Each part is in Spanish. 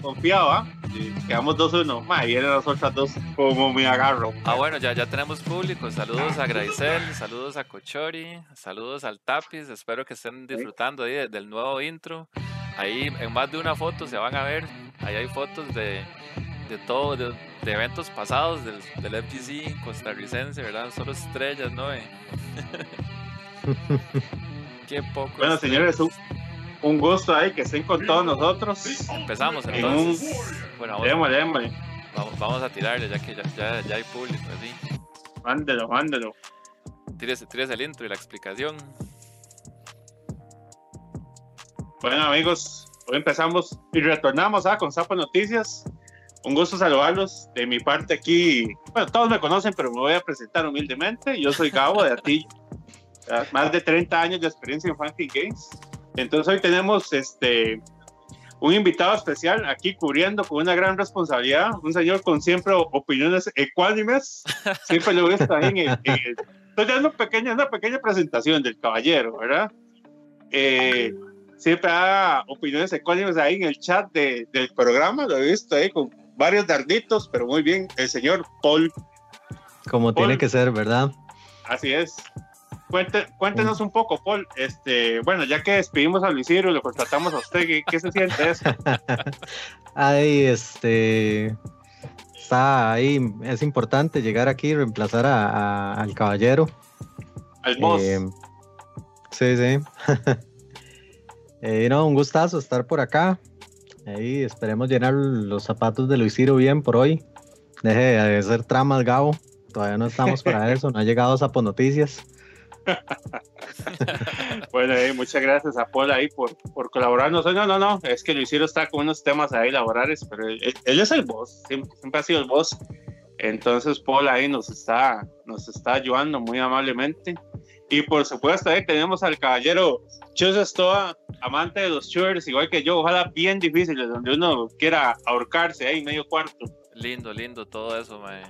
confiado, ¿ah? Quedamos 2-1. Mae, vienen las otras dos como me agarro. Ah, bueno, ya, ya tenemos público. Saludos a Graisel, saludos a Cochori, saludos al Tapis. Espero que estén disfrutando ahí del nuevo intro. Ahí en más de una foto se van a ver. Ahí hay fotos de, de todo, de, eventos pasados del, del FGC costarricense, ¿verdad? Solo estrellas, ¿no? Qué poco. Bueno, señores, un gusto ahí que estén con todos nosotros. Empezamos entonces. Bueno, vamos, Vamos, vamos, a tirarle ya que ya, ya, ya hay público así. Mándelo, mándelo. Tírese, tírese el intro y la explicación. Bueno amigos, hoy empezamos y retornamos ¿ah? con Zapo Noticias. Un gusto saludarlos. De mi parte aquí, bueno, todos me conocen, pero me voy a presentar humildemente. Yo soy Gabo de Atillo. Más de 30 años de experiencia en Funky Games. Entonces hoy tenemos este un invitado especial aquí cubriendo con una gran responsabilidad, un señor con siempre opiniones ecuánimes. Siempre lo visto ahí en el, Estoy dando una pequeña, una pequeña presentación del caballero, ¿verdad? Eh, siempre da opiniones ecuánimes ahí en el chat de, del programa, lo he visto ahí con varios darditos, pero muy bien, el señor Paul. Como tiene que ser, ¿verdad? Así es cuéntenos un poco, Paul. Este, bueno, ya que despedimos a Luis Ciro y lo contratamos a usted, ¿qué, se siente eso? Ahí, este, está ahí, es importante llegar aquí y reemplazar al caballero. Al boss. Eh, sí, sí. eh, no, un gustazo estar por acá. Ahí esperemos llenar los zapatos de Luis Ciro bien por hoy. Deje de hacer tramas, Gabo. Todavía no estamos para eso, no ha llegado Zapo Noticias. bueno, eh, muchas gracias a Paul ahí por, por colaborarnos. No, no, no, es que Luisiro está con unos temas ahí laborales, pero él, es el boss, siempre, ha sido el boss. Entonces Paul ahí nos está, nos está ayudando muy amablemente. Y por supuesto ahí tenemos al caballero Chus Estoa, amante de los shooters, igual que yo, ojalá bien difíciles, donde uno quiera ahorcarse ahí medio cuarto. Lindo, lindo todo eso, mae.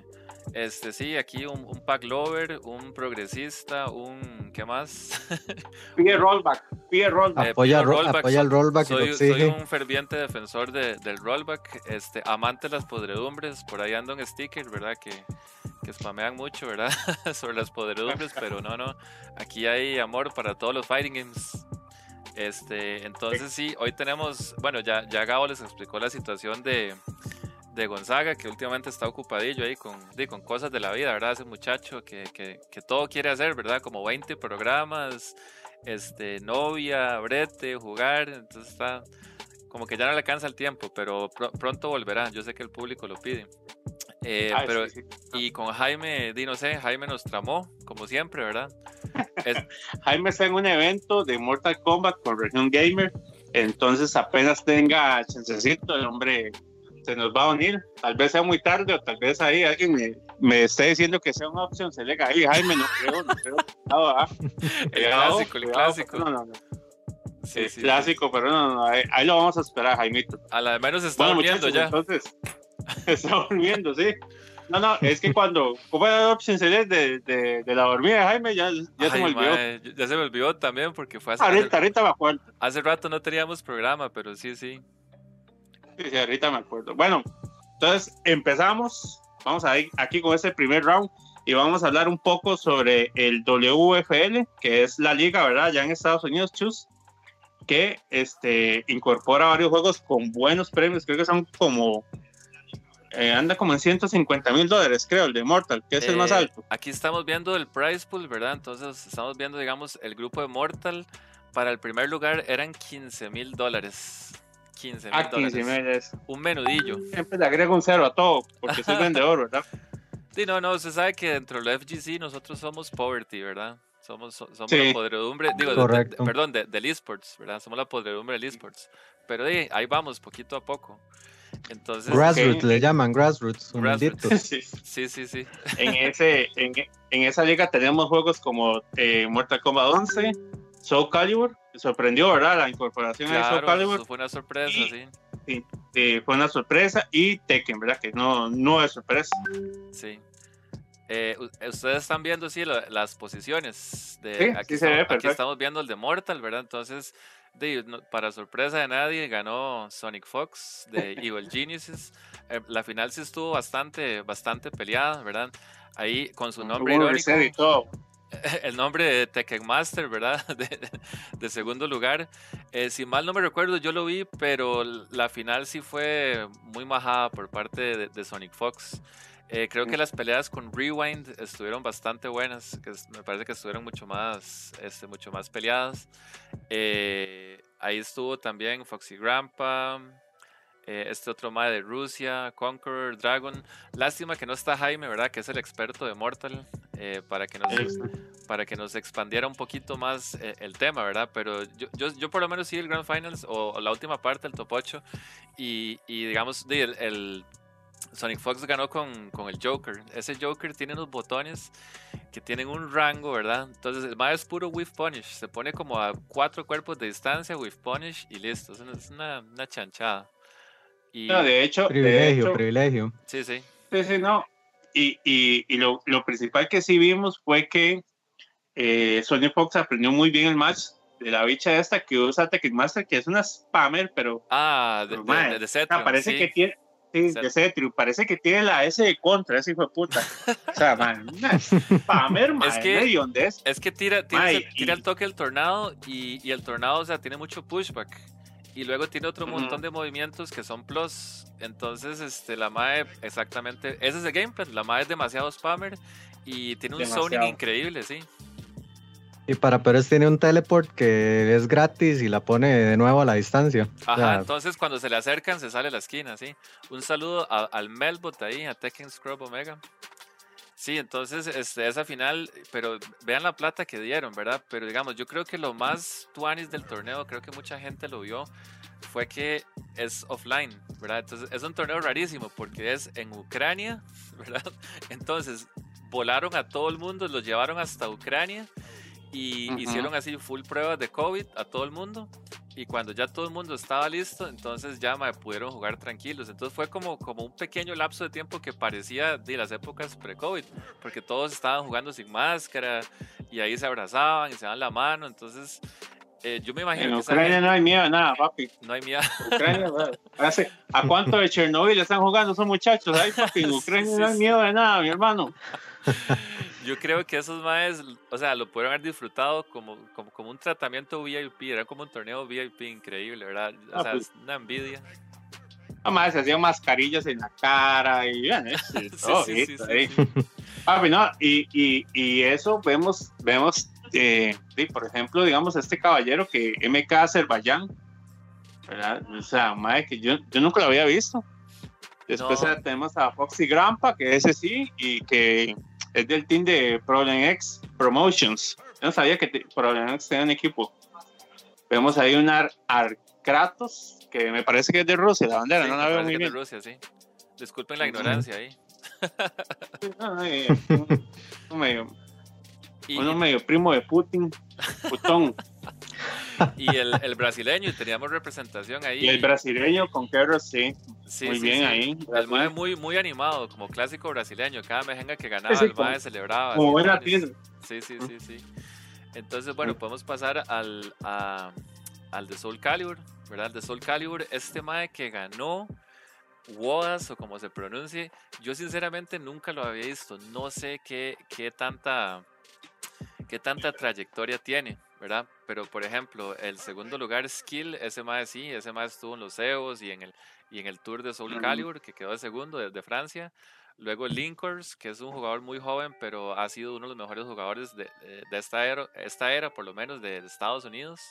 Este, sí, aquí un, pack lover, un progresista, un. ¿Qué más? Pide rollback, pide rollback. Eh, apoya, rollback. apoya el rollback. Soy, soy, un ferviente defensor del rollback, este, amante de las podredumbres. Por ahí ando un sticker, ¿verdad? Que, que spamean mucho, ¿verdad? Sobre las podredumbres, pero no, no. Aquí hay amor para todos los fighting games. Este, entonces sí, hoy tenemos, bueno, ya, ya Gabo les explicó la situación de, de Gonzaga, que últimamente está ocupadillo ahí con, con cosas de la vida, ¿verdad? Ese muchacho que, que, que, todo quiere hacer, ¿verdad? Como 20 programas, este, novia, brete, jugar, entonces está como que ya no le alcanza el tiempo, pero pronto volverá, yo sé que el público lo pide. Eh, ah, pero, Y con Jaime, di no sé, Jaime nos tramó, como siempre, ¿verdad? Jaime está en un evento de Mortal Kombat con Región Gamer, entonces apenas tenga chancecito, el hombre se nos va a unir. Tal vez sea muy tarde o tal vez ahí alguien me, me esté diciendo que sea una opción. Se le ahí, Jaime, no creo, no creo. ¿ah? el clásico, el clásico. No, no, no. Sí, sí, clásico, pero no, no, ahí, lo vamos a esperar, Jaimito. A la menos está durmiendo ya. Entonces, está durmiendo, sí. No, no, es que cuando como la opción de, de, de, la dormida de Jaime, ya, ya se me olvidó. ya se me olvidó también porque fue hace. Ahorita, ahorita me acuerdo. Hace rato no teníamos programa, pero sí, sí. Sí, ahorita me acuerdo. Bueno, entonces empezamos. Vamos a ir aquí con este primer round y vamos a hablar un poco sobre el WFL, que es la liga, ¿verdad? Ya en Estados Unidos, Chus, que este, incorpora varios juegos con buenos premios. Creo que son como. Eh, anda como en 150 mil dólares, creo, el de Mortal, que es el más eh, alto. Aquí estamos viendo el price pool, ¿verdad? Entonces estamos viendo, digamos, el grupo de Mortal. Para el primer lugar eran 15 mil dólares. 15 mil dólares. Un menudillo. Siempre le agrego un cero a todo, porque soy vendedor, ¿verdad? Sí, no, no, usted sabe que dentro del FGC nosotros somos poverty, ¿verdad? Somos, somos la podredumbre, digo, perdón, del esports, ¿verdad? Somos la podredumbre del esports. Pero ahí vamos, poquito a poco. Entonces, grassroots le llaman grassroots, Sí. sí, sí, sí. En, ese, en, en, esa liga tenemos juegos como eh, Mortal Kombat 11, Soul Calibur, sorprendió, ¿verdad? La incorporación de Soul Calibur. fue una sorpresa, sí. Sí, fue una sorpresa. Y Tekken, ¿verdad? Que no, no es sorpresa. Sí. Eh, ustedes están viendo, sí, las posiciones. De, aquí, se ve, aquí estamos viendo el de Mortal, ¿verdad? Entonces, para sorpresa de nadie, ganó Sonic Fox de Evil Geniuses. Eh, la final sí estuvo bastante, bastante peleada, ¿verdad? Ahí con su nombre irónico. El nombre de Tekken Master, ¿verdad? De, segundo lugar. Eh, si mal no me recuerdo, yo lo vi, pero la final sí fue muy majada por parte de Sonic Fox. Eh, creo que las peleas con Rewind estuvieron bastante buenas, que me parece que estuvieron mucho más, este, mucho más peleadas. Eh, ahí estuvo también Foxy Grandpa, eh, este otro más de Rusia, Conqueror, Dragon. Lástima que no está Jaime, ¿verdad? Que es el experto de Mortal, para, que nos, para que nos expandiera un poquito más el tema, ¿verdad? Pero yo, yo, yo, por lo menos sí el Grand Finals o, la última parte, el top 8, y, y digamos, el, el Sonic Fox ganó con, con, el Joker. Ese Joker tiene unos botones que tienen un rango, ¿verdad? Entonces el más es puro Whiff Punish. Se pone como a cuatro cuerpos de distancia, Whiff Punish y listo. Es una, una chanchada. Y... No, de hecho. Privilegio, privilegio. Sí, sí. Sí, sí, no. Y, y, y lo, lo, principal que sí vimos fue que eh, Sonic Fox aprendió muy bien el match de la bicha esta que usa Master, que es una spammer, pero. Ah, de, de, de, Parece que tiene Sí, de Cetrio. Parece que tiene la S de contra, ese hijo de puta. O sea, man, spammer, man, es que, es. es que tira, tira, tira el toque del tornado y, y, el tornado, o sea, tiene mucho pushback. Y luego tiene otro montón de movimientos que son plus. Entonces, este, la MAE, exactamente, ese es el gameplay. La MAE es demasiado spammer y tiene un zoning increíble, sí. Y para Pérez tiene un teleport que es gratis y la pone de nuevo a la distancia. Ajá, entonces cuando se le acercan se sale a la esquina, ¿sí? Un saludo al Melbot ahí, a Tekken Scrub Omega. Sí, entonces este, esa final, pero vean la plata que dieron, ¿verdad? Pero digamos, yo creo que lo más tuanis del torneo, creo que mucha gente lo vio, fue que es offline, ¿verdad? Entonces es un torneo rarísimo porque es en Ucrania, ¿verdad? Entonces volaron a todo el mundo, los llevaron hasta Ucrania y hicieron así full pruebas de COVID a todo el mundo. Y cuando ya todo el mundo estaba listo, entonces ya me pudieron jugar tranquilos. Entonces fue como, como un pequeño lapso de tiempo que parecía de las épocas pre-COVID, porque todos estaban jugando sin máscara y ahí se abrazaban y se daban la mano. Entonces eh, yo me imagino en Ucrania no hay miedo nada, papi. No hay miedo. Ucrania, ¿A cuánto de Chernobyl están jugando esos muchachos? Ay, papi, en Ucrania no hay miedo de nada, mi hermano. Yo creo que esos maes, o sea, lo pudieron haber disfrutado como, como, como un tratamiento VIP, era como un torneo VIP increíble, ¿verdad? O ah, sea, pues. una envidia. Además, se hacían mascarillas en la cara y bien, ¿eh? todo sí, sí, ahí. Papi, no, y, y, y, eso vemos, vemos eh, por ejemplo, digamos, este caballero que MK Azerbaiyán, ¿verdad? O sea, madre, que yo, yo nunca lo había visto. Después tenemos a Foxy Grandpa, que ese sí, y que es del team de Problem X Promotions. Yo no sabía que Problem X tenía un equipo. Vemos ahí un Ar Arkratos, que me parece que es de Rusia, la bandera, no la veo muy bien. de Rusia, sí. Disculpen la ignorancia ahí. uno, medio, uno medio primo de Putin, putón. y el, el, brasileño, teníamos representación ahí. Y el brasileño con Carlos, sí. muy bien ahí. El mae muy, muy animado, como clásico brasileño. Cada mejenga que ganaba, el mae celebraba. Como buena tienda. Sí, sí, sí, sí. Entonces, bueno, podemos pasar al, al de Soul Calibur, ¿verdad? El de Soul Calibur, este mae que ganó Wodas o como se pronuncie, yo sinceramente nunca lo había visto. No sé qué, qué tanta qué tanta trayectoria tiene. ¿Verdad? Pero por ejemplo, el segundo lugar, Skill, ese más sí, ese más estuvo en los EOS y en el, y en el Tour de Soul Calibur, que quedó de segundo desde Francia. Luego Linkers, que es un jugador muy joven, pero ha sido uno de los mejores jugadores de, de esta, era, esta era, por lo menos, de, Estados Unidos.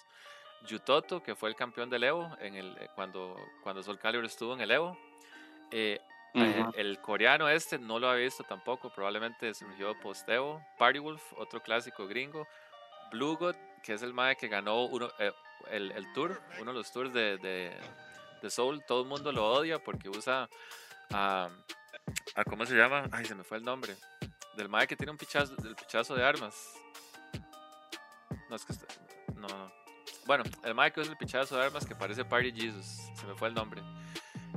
Yutoto, que fue el campeón del Evo en el, eh, cuando, cuando Soul Calibur estuvo en el Evo. Eh, eh, el coreano este no lo había visto tampoco, probablemente surgió post Evo. Party Wolf, otro clásico gringo. Blue God, que es el mae que ganó uno, eh, el, el, tour, uno de los tours de, de, de, Soul. Todo el mundo lo odia porque usa a, a, ¿cómo se llama? Ay, se me fue el nombre. Del mae que tiene un pichazo, del pichazo de armas. No, es que no, Bueno, el mae que usa el pichazo de armas que parece Party Jesus. Se me fue el nombre.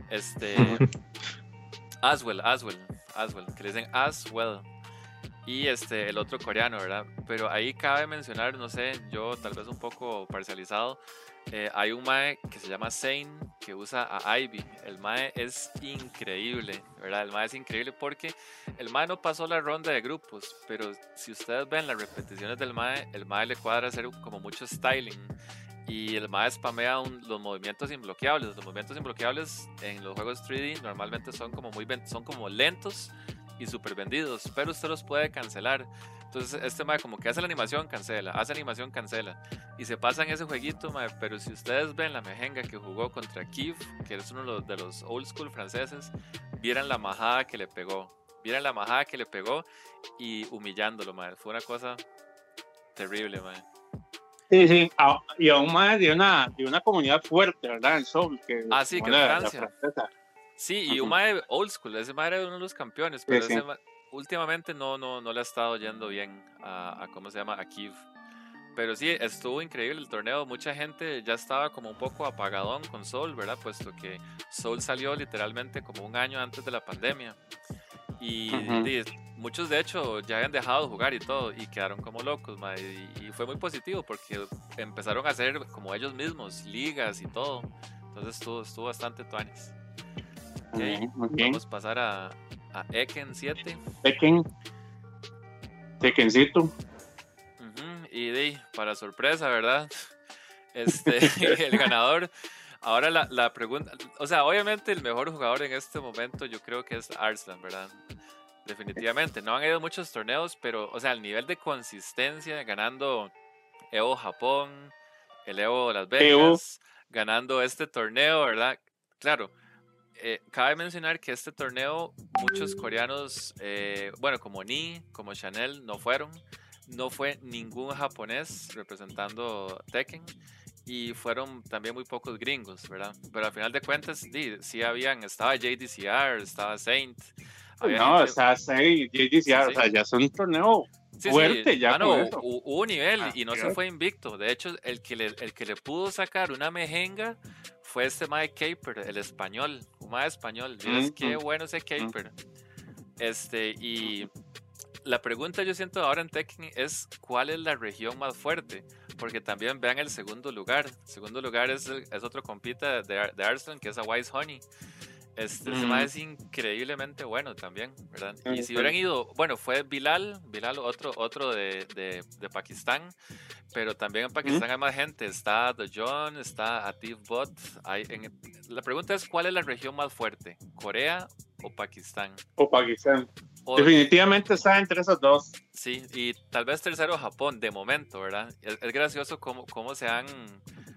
Este. Aswell, Aswell, Aswell, que le dicen Aswell. Y este, el otro coreano, ¿verdad? Pero ahí cabe mencionar, no sé, yo tal vez un poco parcializado, eh, hay un Mae que se llama Zane que usa a Ivy. El Mae es increíble, ¿verdad? El Mae es increíble porque el Mae no pasó la ronda de grupos, pero si ustedes ven las repeticiones del Mae, el Mae le cuadra hacer como mucho styling. Y el Mae spamea los movimientos imbloqueables. Los movimientos imbloqueables en los juegos 3D normalmente son como muy son como lentos y super vendidos, pero usted los puede cancelar. Entonces, este mae como que hace la animación, cancela, hace animación, cancela. Y se pasa en ese jueguito, mae, pero si ustedes ven la mejenga que jugó contra Kiev, que es uno de los, old school franceses, vieran la majada que le pegó. Vieran la majada que le pegó y humillándolo, mae. Fue una cosa terrible, mae. Sí, sí, y aún más de una, de una comunidad fuerte, ¿verdad? En Soul. Que, ah, sí, que en Francia. Sí, y un mae old school, ese mae era uno de los campeones, pero ese últimamente no, no, no le ha estado yendo bien a, a, ¿cómo se llama? A Kiev. Pero sí, estuvo increíble el torneo. Mucha gente ya estaba como un poco apagadón con Soul, ¿verdad? Puesto que Soul salió literalmente como un año antes de la pandemia. Y, muchos de hecho ya habían dejado de jugar y todo y quedaron como locos, y, fue muy positivo porque empezaron a hacer como ellos mismos ligas y todo. Entonces estuvo, estuvo bastante tuanes. Okay, vamos a pasar a, a Eken 7. Eken. Ekencito. Y de, para sorpresa, ¿verdad? Este, el ganador. Ahora la, la, pregunta, o sea, obviamente el mejor jugador en este momento yo creo que es Arslan, ¿verdad? Definitivamente. No han ido muchos torneos, pero, o sea, el nivel de consistencia, ganando Evo Japón, el Evo Las Vegas, ganando este torneo, ¿verdad? Claro, eh, cabe mencionar que este torneo muchos coreanos, eh, bueno, como Ni, como Chanel, no fueron. No fue ningún japonés representando Tekken y fueron también muy pocos gringos, ¿verdad? Pero al final de cuentas, sí, sí habían, estaba JDCR, estaba Saint. no, estaba Saint, JDCR, o sea, ya son un torneo fuerte, ya. no, hubo un nivel ah, y no se fue invicto. De hecho, el que, le, el que le pudo sacar una mejenga fue este Mike Caper, el español, un Mae español. Dios, qué bueno ese Caper. Este, y la pregunta yo siento ahora en Tekken es cuál es la región más fuerte, porque también vean el segundo lugar. El segundo lugar es, es otro compita de, de Arslan, que es a Wise Honey. Este, es increíblemente bueno también, ¿verdad? Y si hubieran ido, bueno, fue Bilal, Bilal, otro, otro de, de, de Pakistán, pero también en Pakistán hay más gente. Está The John, está Atif Bot. Hay, en, la pregunta es: ¿cuál es la región más fuerte? ¿Corea o Pakistán? O Pakistán. Definitivamente está entre esos dos. Sí, y tal vez tercero Japón, de momento, ¿verdad? Es, gracioso cómo, cómo, se han,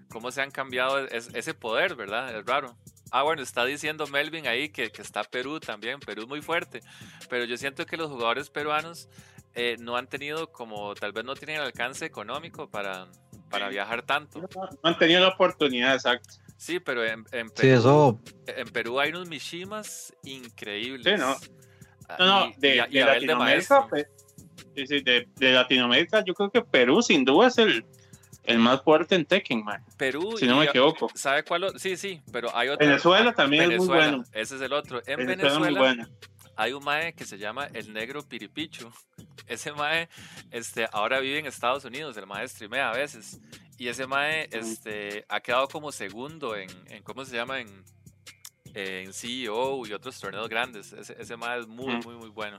cómo se han cambiado ese poder, ¿verdad? Es raro. Ah, bueno, está diciendo Melvin ahí que, que, está Perú también, Perú es muy fuerte, pero yo siento que los jugadores peruanos eh, no han tenido como, tal vez no tienen el alcance económico para, para viajar tanto. No han tenido la oportunidad, exacto. Sí, pero en, en, Perú, en Perú hay unos Mishimas increíbles. Sí, no. Ah, no, no, de, de Latinoamérica, pues, de, de, Latinoamérica, yo creo que Perú sin duda es el, el más fuerte en Tekken, man. Perú, si no me equivoco. ¿Sabe cuál? Sí, sí, pero hay otro. Venezuela también es muy bueno. Ese es el otro. En Venezuela, hay un mae que se llama el negro piripichu. Ese mae, este, ahora vive en Estados Unidos. El mae streamea a veces. Y ese mae, este, ha quedado como segundo en, en ¿cómo se llama? En, en CEO y otros torneos grandes. Ese, ese mae es muy, muy, muy bueno.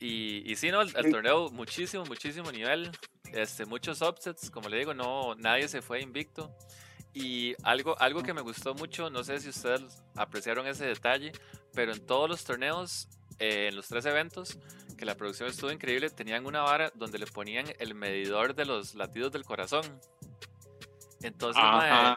Y, y sí, no, el, el, torneo, muchísimo, muchísimo nivel. Este, muchos upsets, como le digo, no, nadie se fue invicto. Y algo, algo que me gustó mucho, no sé si ustedes apreciaron ese detalle, pero en todos los torneos, eh, en los tres eventos, que la producción estuvo increíble, tenían una vara donde le ponían el medidor de los latidos del corazón. Entonces,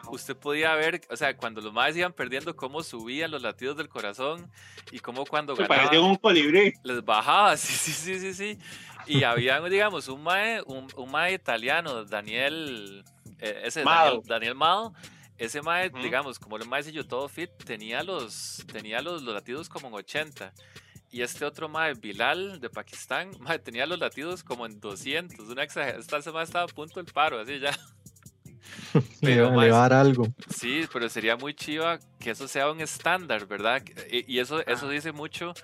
usted podía ver, o sea, cuando los más iban perdiendo, cómo subían los latidos del corazón y cómo cuando ganaban, un colibrí. Les bajaba, sí, sí, sí, sí, sí. Y había, digamos, un mae, un, un mae italiano, Daniel, eh, ese Daniel, Daniel Mao, ese mae, digamos, como el mae yo todo fit, tenía los, tenía los, los latidos como en 80. Y este otro mae, Bilal, de Pakistán, mae, tenía los latidos como en 200. Una exageración. Esta semana estaba a punto del paro, así ya. Pero, a dar algo. Sí, pero sería muy chiva que eso sea un estándar, ¿verdad? Y, eso, eso dice mucho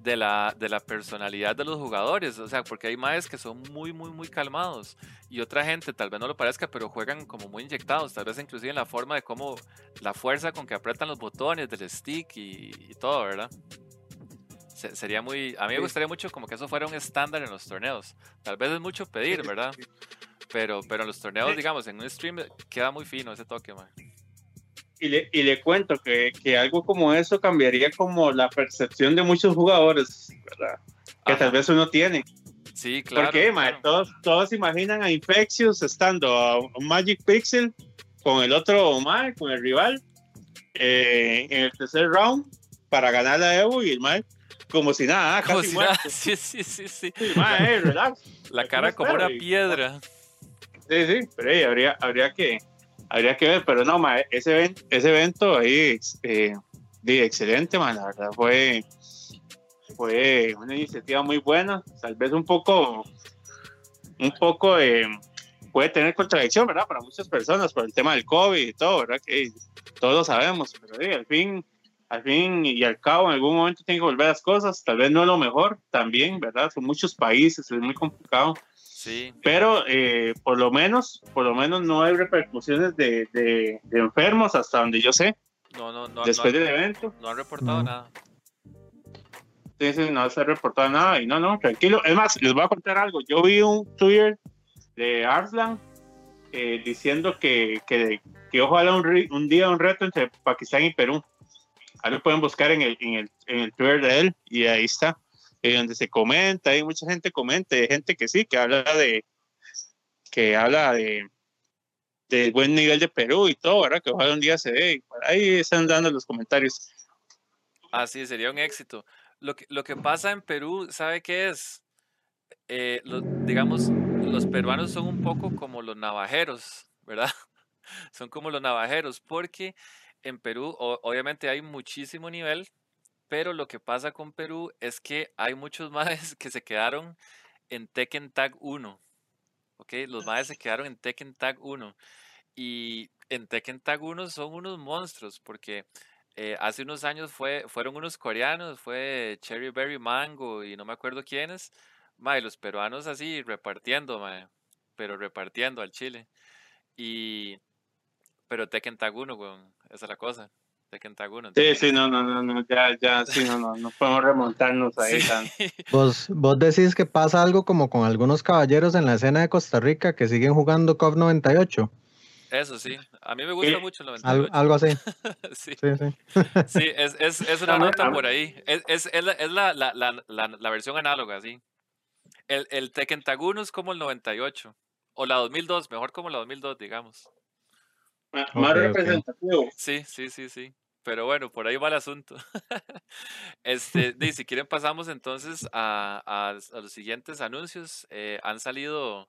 de la, de la personalidad de los jugadores, o sea, porque hay maes que son muy, muy, muy calmados y otra gente tal vez no lo parezca, pero juegan como muy inyectados, tal vez inclusive en la forma de cómo la fuerza con que apretan los botones del stick y, todo, ¿verdad? sería muy, a mí me gustaría mucho como que eso fuera un estándar en los torneos. Tal vez es mucho pedir, ¿verdad? Pero, pero en los torneos, digamos, en un stream queda muy fino ese toque, man. Y le, y le cuento que, que, algo como eso cambiaría como la percepción de muchos jugadores, ¿verdad? Que tal vez uno tiene. Sí, claro. Porque, todos, todos imaginan a Infectious estando a Magic Pixel con el otro Mae, con el rival, eh, en el tercer round para ganar la Evo y el Mae como si nada, casi muerto. Sí, sí, sí, sí. mae, relax. La cara como una piedra. Sí, sí, pero habría, habría, que, habría que ver, pero no, ma, ese, ese evento ahí, eh, excelente, man, la verdad, fue, fue una iniciativa muy buena, tal vez un poco, un poco, eh, puede tener contradicción, ¿verdad? Para muchas personas, por el tema del COVID y todo, ¿verdad? Que todos lo sabemos, pero al fin, al fin y al cabo, en algún momento tiene que volver las cosas, tal vez no es lo mejor también, ¿verdad? Son muchos países, es muy complicado, pero eh, por lo menos, por lo menos no hay repercusiones de, de, enfermos hasta donde yo sé. No, no, no. Después del evento. No han reportado nada. Sí, sí, no se ha reportado nada y no, no, tranquilo. Es más, les voy a contar algo. Yo vi un Twitter de Arslan eh, diciendo que, que, que ojalá un, un, día un reto entre Pakistán y Perú. Ahí lo pueden buscar en el, en el, en el Twitter de él y ahí está. Eh, donde se comenta, hay mucha gente comenta, hay gente que sí, que habla de, que habla de, de buen nivel de Perú y todo, ¿verdad? Que ojalá un día se dé, ahí están dando los comentarios. Así sería un éxito. Lo que, lo que pasa en Perú, ¿sabe qué es? Eh, digamos, los peruanos son un poco como los navajeros, ¿verdad? Son como los navajeros, porque en Perú obviamente hay muchísimo nivel, pero lo que pasa con Perú es que hay muchos maes que se quedaron en Tekken Tag 1. ¿Ok? Los maes se quedaron en Tekken Tag 1. Y en Tekken Tag 1 son unos monstruos porque eh, hace unos años fue, fueron unos coreanos, fue Cherry Berry Mango y no me acuerdo quiénes. Mae, los peruanos así repartiendo, mae, pero repartiendo al Chile. Y. Pero Tekken Tag 1, weón, esa es la cosa de Kentaguno. Sí, sí, no, no, no, no, ya, ya, sí, no, no, no podemos remontarnos ahí. Vos, vos decís que pasa algo como con algunos caballeros en la escena de Costa Rica que siguen jugando COP 98. Eso sí, a mí me gusta mucho el 98. Algo, así. sí, sí, sí. sí es, es, es, una nota por ahí. Es, es, es, la, es la, la, la, la, versión análoga, sí. El, el Tekken es como el 98. O la 2002, mejor como la 2002, digamos. Más representativo. Sí, sí, sí, sí. Pero bueno, por ahí va el asunto. este, si quieren pasamos entonces a, a, los siguientes anuncios. Eh, han salido,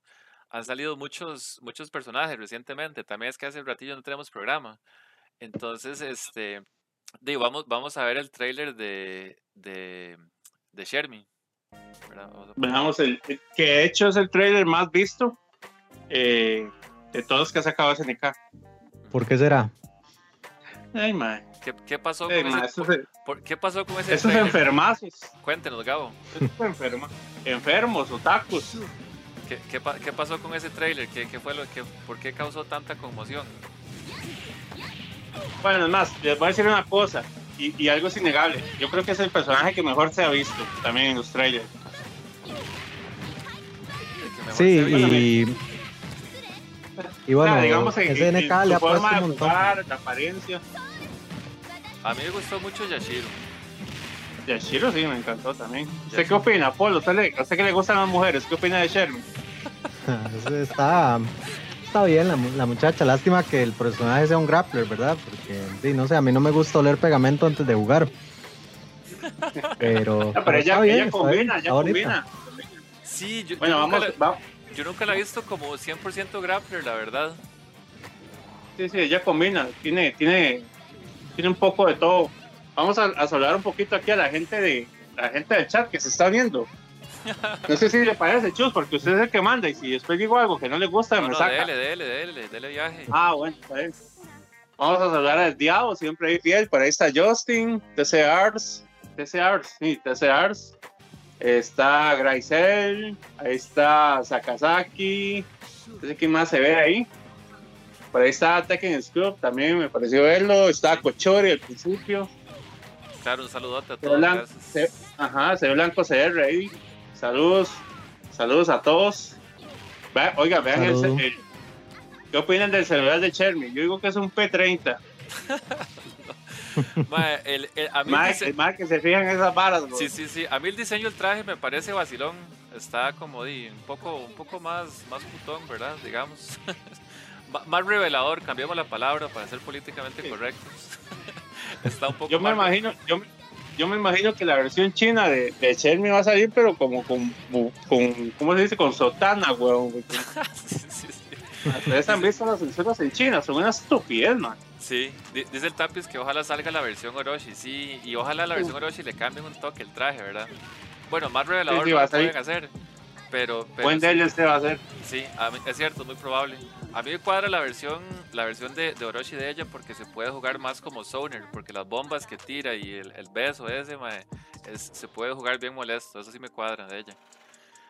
han salido muchos, muchos personajes recientemente. También es que hace un ratillo no tenemos programa. Entonces, este, vamos, vamos a ver el trailer de, de, de Shermie. Veamos, el, que de hecho es el trailer más visto eh, de todos que ha sacado SNK. ¿Por qué será? Ay, man. ¿Qué, qué pasó con ese, ¿Qué pasó con ese Esos enfermazos. Cuéntenos, Gabo. Esos enferma, enfermos, otakus. ¿Qué, qué, qué pasó con ese trailer? ¿Qué, qué fue lo que, ¿Por qué causó tanta conmoción? Bueno, es más, les voy a decir una cosa, y, y, algo es innegable. Yo creo que es el personaje que mejor se ha visto también en los trailers. Sí, y y bueno, digamos en, SNK le ha puesto un montón. Jugar, la apariencia. A mí me gustó mucho Yashiro. Yashiro sí, me encantó también. ¿Usted qué opina, Paul? ¿Usted, le, ¿Usted que le gustan las mujeres? ¿Qué opina de Sherman? está, está bien la, la, muchacha. Lástima que el personaje sea un grappler, ¿verdad? Porque, sí, no sé, a mí no me gusta oler pegamento antes de jugar. Pero, pero, ella, bien, ella combina, ella combina. Sí, yo, bueno, vamos, vamos, yo nunca la he visto como 100% grappler, la verdad. Sí, sí, ella combina, tiene, tiene, tiene un poco de todo. Vamos a, a, saludar un poquito aquí a la gente de la gente del chat que se está viendo. No sé si le parece, Chus, porque usted es el que manda y si después digo algo que no le gusta, No, me no, saca. dele, dele, dele, dele viaje. Ah, bueno, está bien. Vamos a saludar al Diablo, siempre ahí fiel. Por ahí está Justin, TC Arts, TC Arts, sí, TC Arts. Está Graisel, ahí está Sakazaki. No sé quién más se ve ahí. Por ahí está Tekken Scrub, también me pareció verlo. Está Cochori al principio. Claro, un saludote a todos. blan- gracias. se- ajá, se ve Blanco CR ahí. Saludos, saludos a todos. Ve- oiga, vean el, el- ¿Qué opinan del celular de Chermy? Yo digo que es un P30. Mae, el- el- a mí el Mae, dise- el mae que se fijan esas varas, bro. Sí, sí, sí. A mí el diseño del traje me parece vacilón. Está como di, un poco, un poco más, más putón, ¿verdad? Digamos. Más revelador, cambiamos la palabra para ser políticamente Sí. correctos. Está un poco Yo me imagino, yo, yo me imagino que la versión china de, de Chermy va a salir, pero como con, con ¿cómo se dice? Con sotana, weón. Ustedes han visto las censuras en China, son una estupidez, man. Sí, di- dice el Tapis que ojalá salga la versión Orochi, sí, y ojalá la versión Orochi le cambien un toque el traje, ¿verdad? Bueno, más revelador sí, no va lo pueden hacer, pero, pero Buen sí, DLC va a ser. sí, a mí- es cierto, es muy probable. A mí me cuadra la versión, la versión de, de Orochi de ella porque se puede jugar más como Zoner, porque las bombas que tira y el, el beso ese, mae, es- se puede jugar bien molesto, eso sí me cuadra de ella.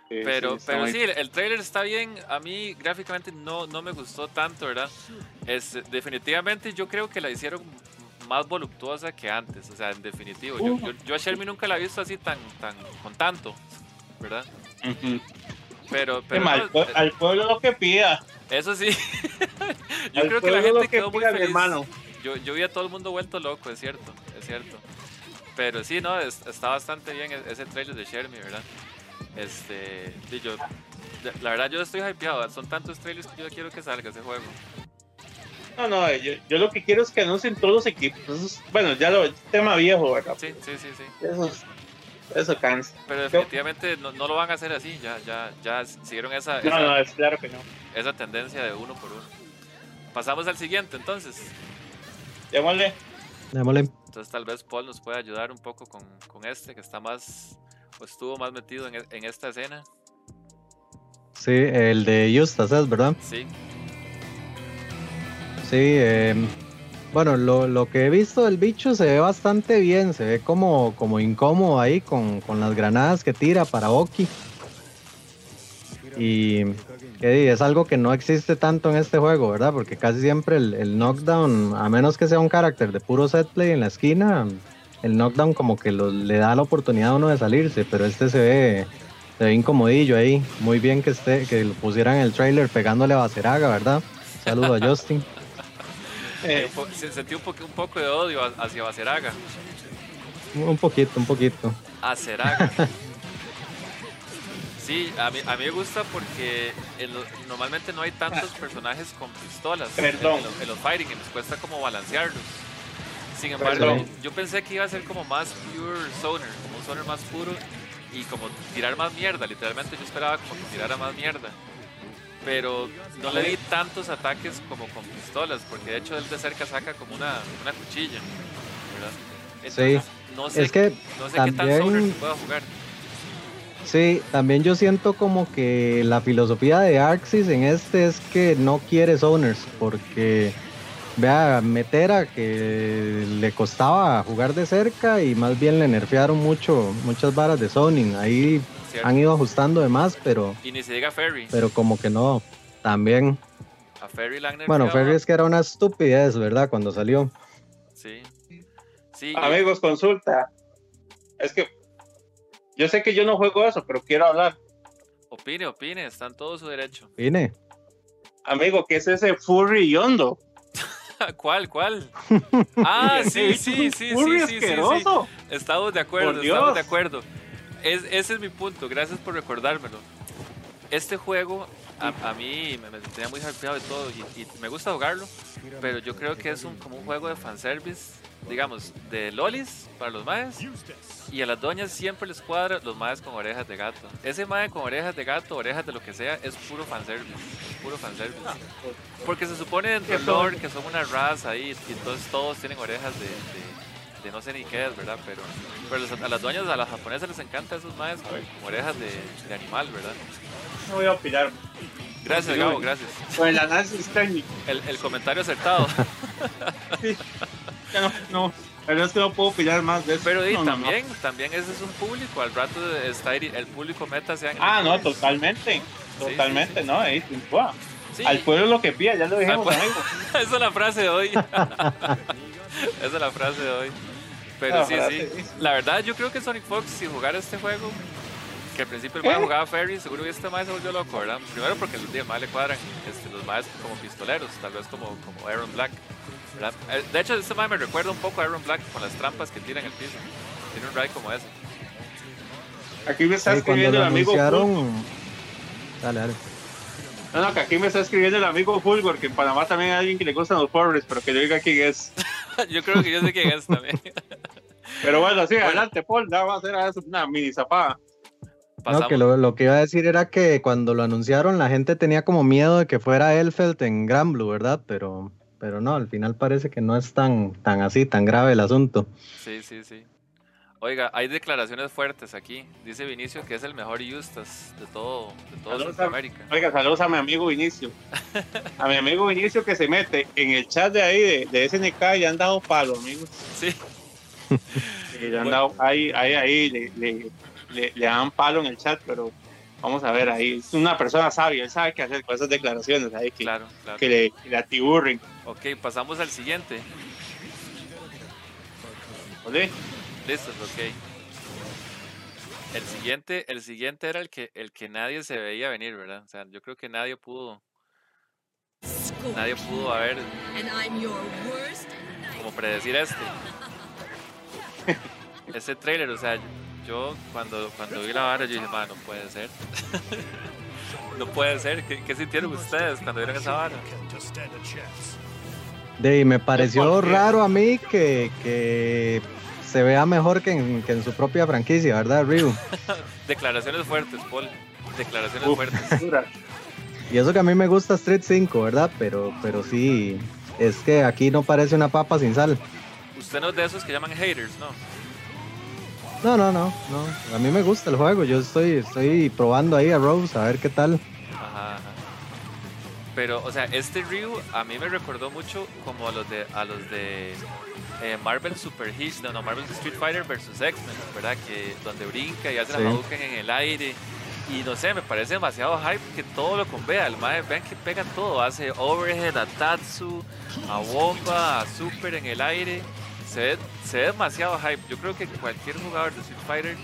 Sí, Pero, sí, pero muy- sí, el, el trailer está bien. A mí gráficamente no, no me gustó tanto, ¿verdad? Es, definitivamente yo creo que la hicieron más voluptuosa que antes. O sea, en definitivo. Yo, Uh. yo, yo a Shermie nunca la he visto así tan, tan, con tanto, ¿verdad? Ujú. Pero, Qué pero mal, no, pue- al pueblo lo que pida. eso sí. yo Al creo que la pueblo gente que quedó muy pida, mi feliz. hermano. Yo, yo vi a todo el mundo vuelto loco, es cierto, es cierto. Pero sí, no, es- está bastante bien e- ese trailer de Shermie, ¿verdad? Este, sí, yo, la verdad yo estoy hypeado, son tantos trailers que yo quiero que salga ese juego. No, no, yo, yo lo que quiero es que anuncien todos los equipos. Eso es- bueno, ya lo tema viejo, ¿verdad? Sí, sí, sí, sí. Eso, eso cansa. Pero definitivamente no, no lo van a hacer así, ya, ya, ya siguieron esa, No, esa, no, es claro que no. esa tendencia de uno por uno. Pasamos al siguiente entonces. Démosle. Démosle. Entonces tal vez Paul nos pueda ayudar un poco con, con este que está más, estuvo más metido en, e- en esta escena. Sí, el de Justas es, ¿verdad? Sí, Sí, eh, bueno, lo, lo que he visto del bicho se ve bastante bien, se ve como, como incómodo ahí con, con las granadas que tira para Oki. Y que es algo que no existe tanto en este juego, ¿verdad? Porque casi siempre el, el knockdown, a menos que sea un carácter de puro set play en la esquina, el knockdown como que lo- le da la oportunidad a uno de salirse, pero este se ve, se ve incomodillo ahí. Muy bien que esté, que lo pusieran en el trailer pegándole a Baceraga, ¿verdad? Saludo a Justin. Eh, un po- se sentí un, poco- un poco de odio ha- hacia Baceraga. Un poquito, un poquito. Aceraga. Sí, a mí, a mí me gusta porque normalmente no hay tantos personajes con pistolas en- Perdón. En, los- en los fighting y les cuesta como balancearlos. Sin embargo, yo pensé que iba a ser como más pure zoner, como un zoner más puro y como tirar más mierda. Literalmente yo esperaba como que tirara más mierda. Pero no le di tantos ataques como con pistolas, porque de hecho él de cerca saca como una, una cuchilla. ¿verdad? Entonces, no sé, Es que no sé qué tan también- zoner se pueda jugar. Sí, también yo siento como que la filosofía de Arxis en este es que no quiere zoners, porque vea, Metera que le costaba jugar de cerca y más bien le nerfearon mucho, muchas varas de zoning. Ahí ¿cierto? han ido ajustando de más, pero, Y ni se diga Ferry. pero como que no. También. A Ferry la han Bueno. Ferry es que era una estupidez, ¿verdad? Cuando salió. Sí. Sí, y- amigos, consulta. Es que yo sé que yo no juego eso, pero quiero hablar. opine, opine, está en todo su derecho. Vine. Amigo, ¿qué es ese furry yondo? ¿Cuál, cuál? Ah, sí, sí, sí, sí, sí, sí, sí. Estamos de acuerdo, estamos de acuerdo. Es, ese es mi punto, gracias por recordármelo. Este juego a, a mí me, me tenía muy hypeado y todo, y, y me gusta jugarlo, pero yo creo que es un, como un juego de fanservice, digamos, de lolis para los maes, y a las doñas siempre les cuadra los maes con orejas de gato. Ese mae con orejas de gato, orejas de lo que sea, es puro fanservice, puro fanservice. Porque se supone dentro del Que son- lore que son una raza ahí, y entonces todos tienen orejas de, de- de no sé ni qué es, ¿verdad? Pero, pero a las dueñas, a las japonesas les encanta esos maes como, como orejas de, de animal, ¿verdad? No voy a opinar. Gracias, Sí, Gabo, gracias. Con el análisis técnico. El, el comentario acertado. Ya no, no. La verdad es que no puedo opinar más de eso. Pero y No, no, no. también, también ese es un público. Al rato está el público meta sea Ah, no, totalmente. Totalmente, ¿no? Ahí, Al pueblo lo que pida, ya lo dijimos, Al pue- amigo. esa es la frase de hoy. esa es la frase de hoy. Pero sí, sí. sí. La verdad, yo creo que Sonic Fox, si jugara este juego, que al principio el mae jugaba Ferry, seguro que este mae se volvió loco, ¿verdad? Primero porque los días mae le cuadran este, los maes como pistoleros, tal vez como, como Aaron Black. Eh, De hecho, este mae me recuerda un poco a Aaron Black con las trampas que tira en el piso. Tiene un ride como ese. Aquí me está Sí, escribiendo el amigo anunciaron. Dale, dale. No, no, que aquí me está escribiendo el amigo Fulgor, que en Panamá también hay alguien que le gustan los pobres, pero que yo diga quién es. yo creo que yo sé quién es también. Pero bueno, sí, adelante, Paul, ya va a eso, una mini zapada. No, Pasamos. que lo, lo que iba a decir era que cuando lo anunciaron la gente tenía como miedo de que fuera Elfeld en Gran Blue, ¿verdad? Pero, pero no, al final parece que no es tan, tan así, tan grave el asunto. Sí, sí, sí. Oiga, hay declaraciones fuertes aquí. Dice Vinicio que es el mejor Justas de todo, de todo Saludos a- Centroamérica. Oiga, saludos a mi amigo Vinicio. A mi amigo Vinicio que se mete en el chat de ahí de, de SNK y han dado palo, amigos. Sí, Y le han dado ahí, ahí, ahí, le, le, le- le dan palo en el chat, pero vamos a ver ahí. Es una persona sabia, él sabe qué hacer con esas declaraciones ahí que, claro, claro. que le, que le atiburren. Ok, pasamos al siguiente. ¿vale? Listo, ok. El siguiente, el siguiente era el que, el que nadie se veía venir, ¿verdad? O sea, yo creo que nadie pudo, nadie pudo haber como predecir este. Este trailer, o sea, yo cuando, cuando vi la vara yo dije, "Ma, no puede ser. no puede ser. ¿Qué, qué sintieron ustedes cuando vieron esa vara? De, y me pareció raro a mí que, que se vea mejor que en, que en su propia franquicia, ¿verdad, Ryu? Declaraciones fuertes, Paul. Declaraciones Uf, fuertes. Y eso que a mí me gusta Street 5, ¿verdad? Pero, pero sí, es que aquí no parece una papa sin sal. Usted no es de esos que llaman haters, ¿no? No, no, no, no. A mí me gusta el juego. Yo estoy, estoy probando ahí a Rose a ver qué tal. Pero, o sea, este Ryu a mí me recordó mucho como a los de, a los de eh, Marvel Super Hit, no, no, Marvel Street Fighter versus X-Men, ¿verdad? Que donde brinca y hace Sí. la Hadouken en el aire. Y no sé, me parece demasiado hype que todo lo convea. El mae, vean que pega todo. Hace overhead a Tatsu, a Bomba, a Super en el aire. Se ve, se ve demasiado hype. Yo creo que cualquier jugador de Street Fighter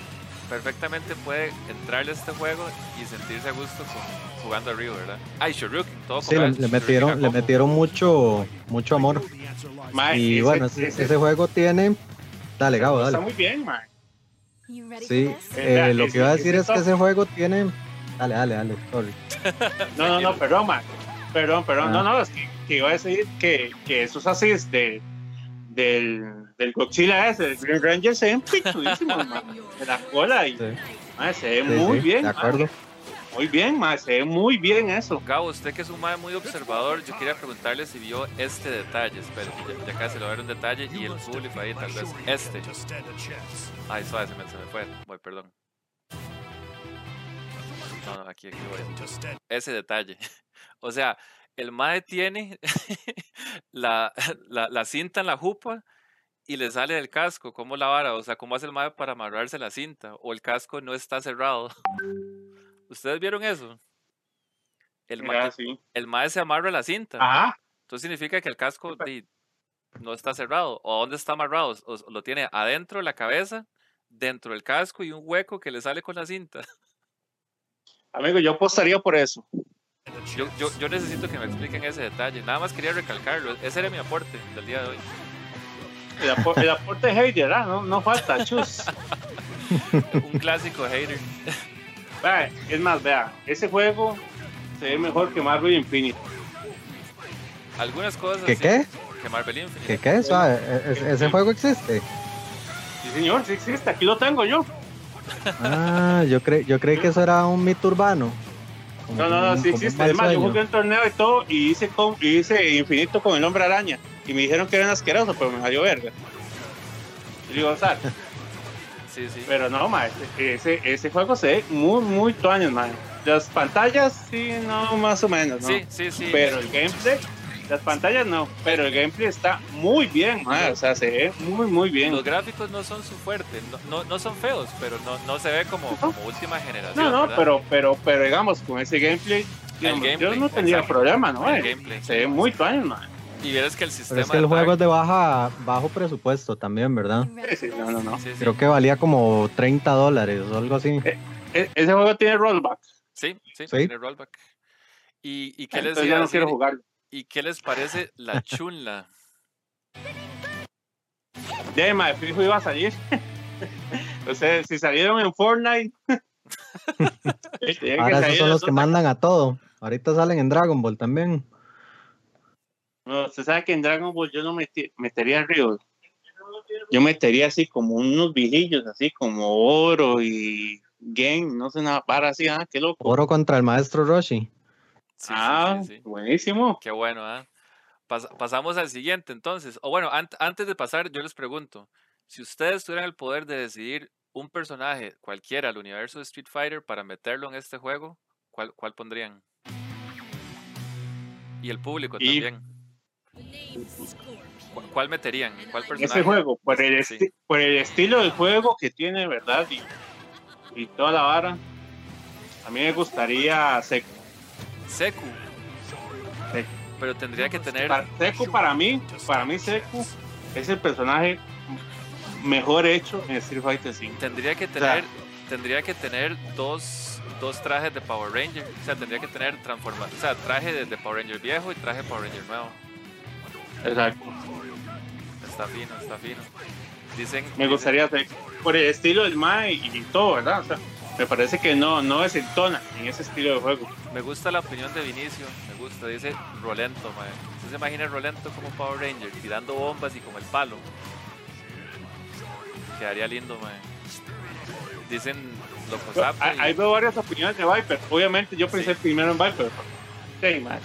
perfectamente puede entrarle a este juego y sentirse a gusto con, jugando a Ryu, ¿verdad? Ay, Shoryuken, todo Sí, le, le metieron, le metieron mucho, mucho amor. Y ese- bueno, ese, ese- ese juego tiene. Dale, Gabo, Está dale. muy bien, man. Sí, eh, Vea, lo que iba a decir es que ese juego tiene. Dale, dale, dale, sorry. No, no, no, perdón, man. Perdón, perdón. Ah. No, no, es que, que iba a decir que, que esos así de, del, del Godzilla ese, del Green Ranger, se ven picudísimos, man. De la cola y Sí, se ve sí, muy sí, bien. De acuerdo. Muy bien, man. Se ve muy bien eso. Gabo, usted que es un mae muy observador, yo quería preguntarle si vio este detalle. Espera, ya, ya casi lo ver un detalle y el público ahí tal vez. Este. Ay, suave, se me, se me fue. Voy, perdón. No, no, aquí, aquí voy. Ese detalle. O sea, el mae tiene la, la, la cinta en la jupa y le sale del casco. ¿Cómo la vara? O sea, ¿cómo hace el mae para amarrarse la cinta? O el casco no está cerrado. ¿Ustedes vieron eso? El, ma- así. el mae se amarra la cinta. Ajá. Entonces significa que el casco no está cerrado. ¿O dónde está amarrado? O, lo tiene adentro de la cabeza, dentro del casco y un hueco que le sale con la cinta. Amigo, yo apostaría por eso. Yo, yo, yo necesito que me expliquen ese detalle. Nada más quería recalcarlo. Ese era mi aporte del día de hoy. El, apo- el aporte Heider, ¿ah? no, no falta, chus. Un clásico hater. Vea, es más, vea, ese juego se ve mejor que Marvel Infinite. Algunas cosas. ¿Qué sí, qué? Que Marvel Infinite. ¿Qué qué? Suave, e- e- ¿Ese juego existe? Sí, señor, sí existe, aquí lo tengo yo. Ah, yo, cre yo creí que eso era un mito urbano. Como No, no, no, sí existe. Además, yo jugué un torneo y todo y hice, con, y hice infinito con el hombre araña. Y me dijeron que era asqueroso, pero me salió verga. iba a usar. Sí, sí. Pero no, ma, ese, ese, juego se ve muy, muy tuanes, man. Las pantallas, sí, no, más o menos, ¿no? Sí, sí, sí. Pero el gameplay, las pantallas no, pero el gameplay está muy bien, ma, o sea, se ve muy, muy bien. Los gráficos no son su fuerte, no, no, no son feos, pero no, no se ve como, como última generación. No, no, ¿verdad? pero, pero, pero digamos, con ese gameplay, digamos, yo gameplay, no tendría exacto. problema, ¿no? El eh? gameplay. Se ve muy tuanes, man. Y vieras que el Pero sistema. es que el juego es de baja, bajo presupuesto también, ¿verdad? Sí, sí, no, no, no. Sí, sí. Creo que valía como 30 dólares o algo así. E- ese juego tiene rollback, Sí, sí, Sí. tiene rollback. ¿Y, y qué les ya no quiero jugarlo. ¿Y qué les parece la chunla? Ya, ma, de fijo iba a salir. o sea, si salieron en Fortnite. Ahora esos son los que mandan a todo. Ahorita salen en Dragon Ball también. No, usted sabe que en Dragon Ball yo no meti- metería ríos. Yo metería así como unos vigillos, así como oro y game, no sé nada, para así, ah, qué loco. Oro contra el maestro Roshi. Sí, ah, sí, sí. buenísimo. Qué bueno, ¿ah? Pas- pasamos al siguiente, entonces. O bueno, ant- antes de pasar, yo les pregunto: si ustedes tuvieran el poder de decidir un personaje cualquiera al universo de Street Fighter para meterlo en este juego, ¿cuál, cuál pondrían? Y el público Y- también. ¿Cu- ¿Cuál meterían? ¿Cuál personaje? Ese juego, por el, Sí. esti- por el estilo del juego que tiene, ¿verdad? Y, y toda la vara. A mí me gustaría Seku. Seku. Seku. Pero tendría que tener. Para, Seku para mí, para mí Seku es el personaje mejor hecho en Street Fighter 5. Tendría que sea- tener. Tendría que tener dos, dos trajes de Power Ranger. O sea, tendría que tener transforma, o sea, traje de, de Power Ranger viejo y traje de Power Ranger nuevo. Exacto. Está fino, está fino. Dicen. Me gustaría Seku. Por el estilo del Mae y, y todo, ¿verdad? O sea, me parece que no, no desentona en ese estilo de juego. Me gusta la opinión de Vinicio. Me gusta, dice Rolento, mae. ¿Usted se imagina Rolento como Power Ranger tirando bombas y con el palo? Quedaría lindo, mae. Dicen Loco Sapo Ahí y- veo varias opiniones de Viper. Obviamente yo pensé primero en Viper. Sí, mae.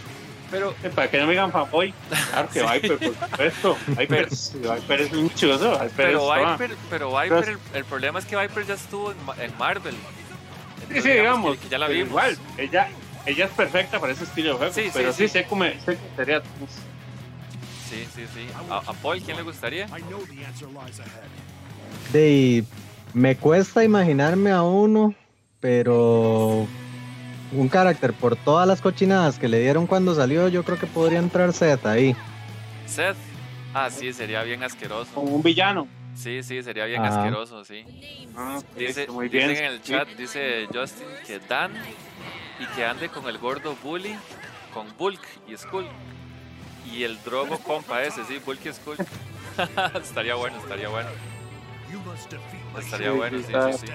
Pero Para que no me digan fanboy, claro que Viper, por supuesto. Viper, Viper es un chuzo. Viper Pero es, Viper, pero Viper el, el problema es que Viper ya estuvo en, en Marvel. Sí, Entonces, sí, digamos. que, que ya la vimos. Igual, ella, ella es perfecta para ese estilo de juego. Sí, sí, pero sí. sí, sé cómo sería. Sí, sí, sí. ¿A, a Paul quién le gustaría? De, me cuesta imaginarme a uno, pero un carácter por todas las cochinadas que le dieron cuando salió, yo creo que podría entrar Z ahí. Seth. Ah, sí, sería bien asqueroso. Como un villano. Sí, sí, sería bien Ajá. asqueroso, sí. Ah, Dice, muy dicen bien. en el chat, dice Justin que Dan y que ande con el gordo Bully, con Bulk y Skull. Y el drogo compa ese, sí, Bulk y Skull. estaría bueno, estaría bueno. Estaría Sí, bueno, sí, sí, sí.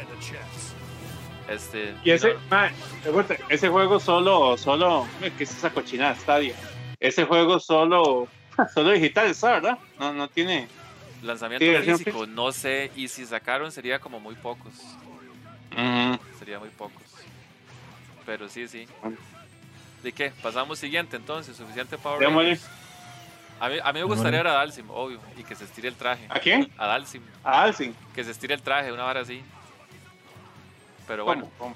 Este, Y ese, no, ese juego solo, solo, ¿qué es esa cochinada Stadia? Ese juego solo, solo digital está, ¿verdad? No, no tiene. lanzamiento sí, físico, no sé, y si sacaron sería como muy pocos. Sería muy pocos. Pero sí, sí. ¿De qué? Pasamos siguiente entonces, suficiente Power. A mí, a mí me gustaría ver a Dalsim, obvio, y que se estire el traje. ¿A quién? A Dalsim, A Alcin. que se estire el traje, una vara así. Pero ¿Cómo? bueno, ¿Cómo?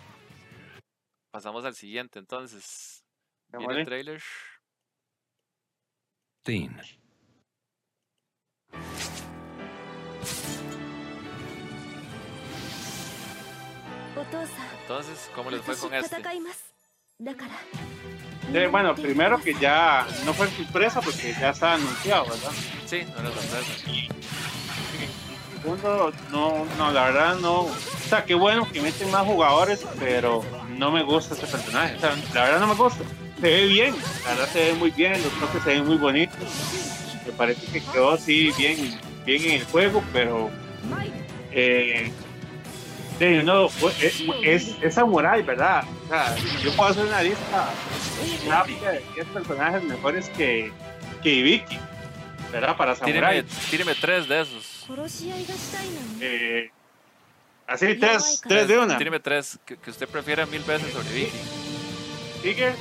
pasamos al siguiente entonces. Viene el trailer. Dean. Entonces, ¿cómo les fue con este? Eh, bueno, primero que ya no fue sorpresa porque ya está anunciado, ¿verdad? Sí, no era sorpresa. No, no, la verdad no. O sea, qué bueno que meten más jugadores, pero no me gusta ese personaje. La verdad no me gusta. Se ve bien, la verdad se ve muy bien, los toques se ven muy bonitos. Me parece que quedó así bien, bien en el juego, pero eh, es, es, es samurai, ¿verdad? O sea, yo puedo hacer una lista rápida de 10 personajes mejores que, que Ibiki, ¿verdad? Para samurai. Tíreme, tíreme tres de esos. Eh, así, tres, tres de una. Tíreme tres que, que usted prefiera mil veces sobre Vicky. Sigue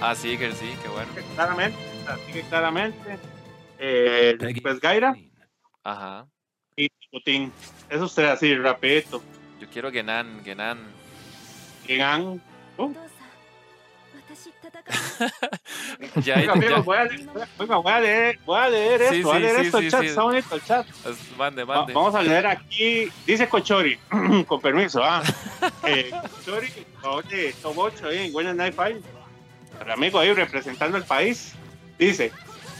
Ah, Seeger, sí, qué bueno. claramente, sigue claramente. Eh, pues Gaira. Ajá. y Putin. Eso usted así, rapidito. Yo quiero Genan, Genan. Llegan. お ya, Venga, amigo, ya. Voy, a leer, venga, voy a leer, voy a leer esto, sí, sí, voy a leer sí, esto, el chat, está bonito el chat. Mande, mande. Va, vamos a leer aquí, dice Cochori, con permiso, ah. eh, Cochori, oye, eh, en Buenas Night amigo ahí representando el país, dice,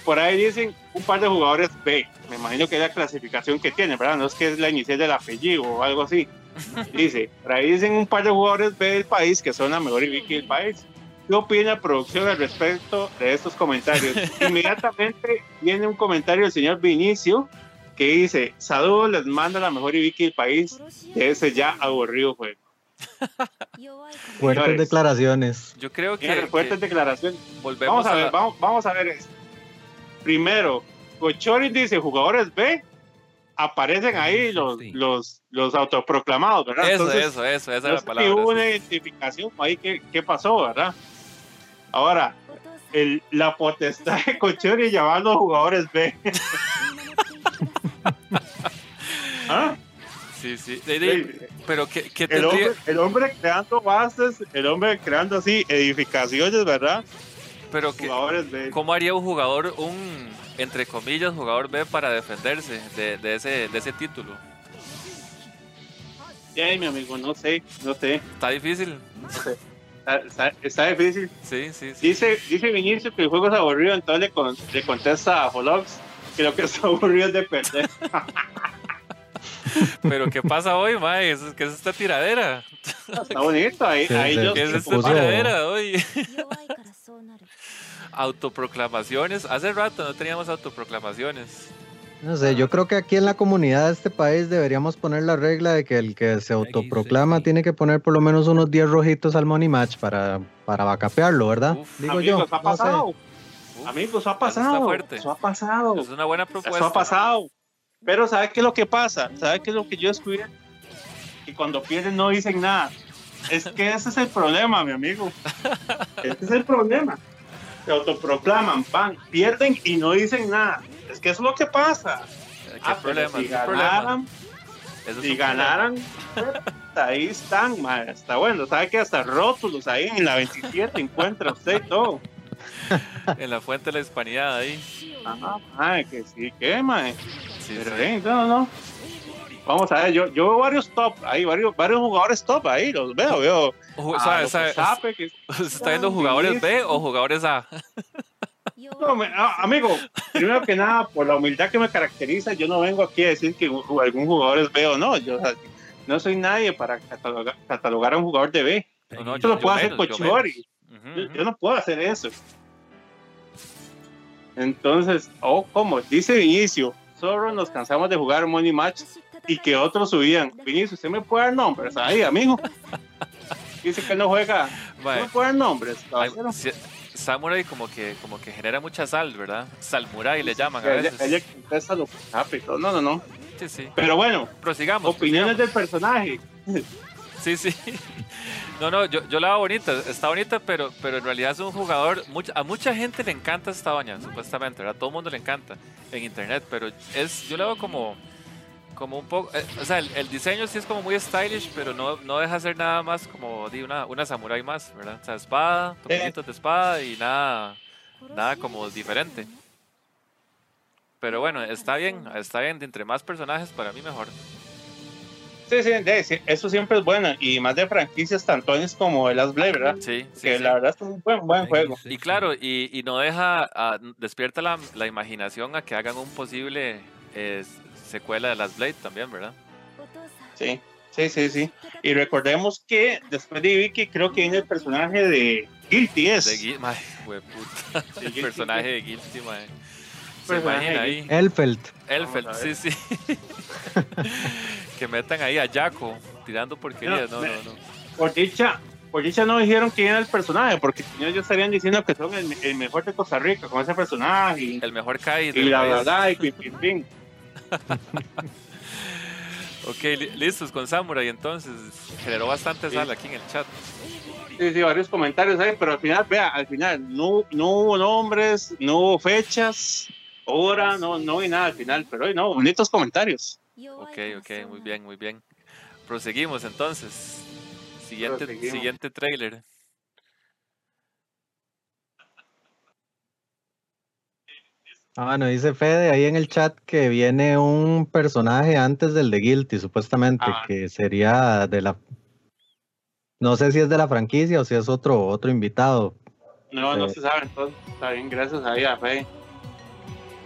por ahí dicen un par de jugadores B, me imagino que es la clasificación que tiene, ¿verdad? No es que es la inicial del apellido o algo así. Dice, por ahí dicen un par de jugadores B del país que son la mejor y Vicky del país ¿Qué opina producción al respecto de estos comentarios? Inmediatamente viene un comentario del señor Vinicio que dice: Saludos, les manda la mejor Ibiki del país de ese ya aburrido juego. fuertes declaraciones. Yo creo que. Fuertes declaraciones. Volvemos vamos a, ver, vamos, vamos, a ver esto. Primero, Cochori dice: jugadores B, aparecen ahí mm, los, los, los autoproclamados. Eso, eso, eso, esa es la palabra. Hubo una identificación ahí, ¿qué, ¿qué pasó, verdad? Ahora, el, la potestad de cochero y llamando a jugadores B. ¿Ah? Sí, sí. Pero que qué el, hombre, el, hombre, creando bases, el hombre creando así edificaciones, ¿verdad? Pero que, ¿cómo haría un jugador, un, entre comillas, jugador B para defenderse de, ese, de ese título? Ya, mi amigo, no sé, no sé. Está difícil. No sé. Está, difícil. Dice, dice Vinicio que el juego es aburrido, entonces le, con, le contesta a Folox que lo que es aburrido es de perder. Pero ¿qué pasa hoy, Mae? ¿Qué es esta tiradera? Está bonito, ahí, sí, ahí yo... ¿Qué es esta tiradera hoy? autoproclamaciones. Hace rato no teníamos autoproclamaciones. No sé, yo creo que aquí en la comunidad de este país deberíamos poner la regla de que el que se autoproclama tiene que poner por lo menos unos 10 rojitos al money match para, para vacapearlo, ¿verdad? Uf, Digo Amigos, yo. ha no sé. pasado. Uf, Amigos, ha eso pasado. Eso ha pasado. Es una buena propuesta. Eso ha pasado. Pero ¿sabe qué es lo que pasa? ¿Sabe qué es lo que yo descubrí? Que cuando pierden no dicen nada. Es que ese es el problema, mi amigo. Ese es el problema. Se autoproclaman, van, pierden y no dicen nada. Es que eso es lo que pasa. ¿Qué Ah, problema? Si ganaran, si ganaran, ahí están, ma, está bueno. ¿Sabe que hasta rótulos ahí en la 27 encuentra usted todo? En la fuente de la hispanidad ahí. Ajá, que sí, que, ma. Sí, Pero, sí. eh, no, no. Vamos a ver, yo, yo veo varios top ahí, varios, varios jugadores top ahí, los veo, veo. Sabe- los sabe- Zape, que- ¿Se está viendo jugadores B o jugadores A? No, me- ah, amigo, primero que nada, por la humildad que me caracteriza, yo no vengo aquí a decir que un- algún jugador es B o no. Yo o sea, no soy nadie para catalogar, catalogar a un jugador de B. No, no, Eso lo puede hacer menos, yo Cochori. Yo, yo no puedo hacer eso. Entonces, oh, como dice Vinicio, solo nos cansamos de jugar Money Match y que otros subían. Vinicio, ¿usted me puede dar nombres ahí, amigo? Dice que no juega. ¿No me puede dar nombres? si- Samurai como que, como que genera mucha sal, ¿verdad? Salmurai le llaman a Ella, veces. ella y todo. No, no, no. Sí, sí. Pero bueno, Prosigamos. opiniones prosigamos. del personaje. Sí, sí. No, no, yo, yo la veo bonita, está bonita, pero, pero en realidad es un jugador, a mucha gente le encanta esta doña, supuestamente, ¿verdad? A todo el mundo le encanta en internet, pero es, yo la veo como, como un poco, eh, o sea, el, el diseño sí es como muy stylish, pero no, no deja ser nada más como di, una, una samurai más, ¿verdad? O sea, espada, toquillitos de espada y nada, nada como diferente. Pero bueno, está bien, está bien, de entre más personajes para mí mejor. Sí, sí, de- sí, eso siempre es bueno. Y más de franquicias tantones como el Last Blade, ¿verdad? Sí, sí. que sí. la verdad es un buen, buen juego. Y claro, y, y no deja, ah, despierta la, la imaginación a que hagan un posible eh, secuela de Last Blade también, ¿verdad? Sí, sí, sí, sí. Y recordemos que después de Vicky, creo que viene el personaje de Guilty De es. Sí, el Guilty personaje de Guilty, mae. Se imagina ahí, Elfeld. Elfeld, sí, sí. que metan ahí a Jaco tirando porquerías, no, No, no, no. Por dicha, por dicha no dijeron quién era el personaje, porque si no, ellos estarían diciendo que son el, el mejor de Costa Rica con ese personaje. Y, El mejor Kai y la país. verdad, y pim, pim, pim. Ok, li- listos con Samurai entonces. Generó bastante Sí. sal aquí en el chat. Sí, sí, varios comentarios ahí, pero al final, vea, al final no, no hubo nombres, no hubo fechas, hora, no, no vi nada al final, pero hoy no, bonitos comentarios. Ok, ok, muy bien, muy bien. Proseguimos entonces. Siguiente, Proseguimos. siguiente trailer. Ah, bueno, dice Fede ahí en el chat que viene un personaje antes del de Guilty, supuestamente, Ah. que sería de la... No sé si es de la franquicia o si es otro, otro invitado. No, no Sí. se sabe, entonces está bien, gracias ahí a Fe.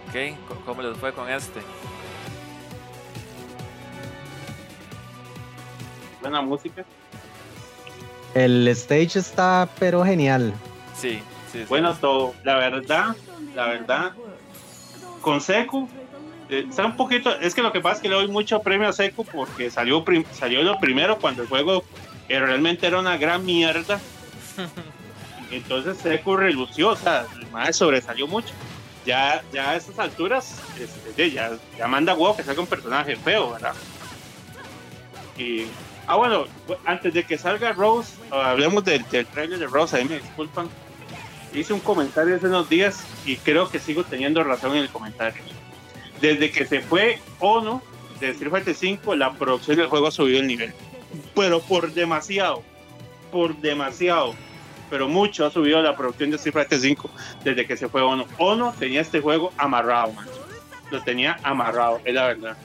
Ok, ¿cómo les fue con este? Buena música. El stage está pero genial. Sí, sí, sí. Bueno, todo. La verdad, la verdad, con Seku, eh, está un poquito. Es que lo que pasa es que le doy mucho premio a Seku porque salió, prim- salió lo primero cuando el juego eh, realmente era una gran mierda. Entonces Seku relució, o sea, el mae sobresalió mucho. Ya, ya a estas alturas, este, ya, ya manda huevo que salga un personaje feo, ¿verdad? Y, ah, bueno, bu- antes de que salga Rose, hablemos del, del trailer de Rose, ahí me disculpan. Hice un comentario hace unos días y creo que sigo teniendo razón en el comentario. Desde que se fue Ono de Street Fighter 5, la producción del juego ha subido el nivel. Pero por demasiado, por demasiado pero mucho ha subido la producción de Street Fighter 5 desde que se fue Ono. Ono tenía este juego amarrado, man. Lo tenía amarrado, es la verdad.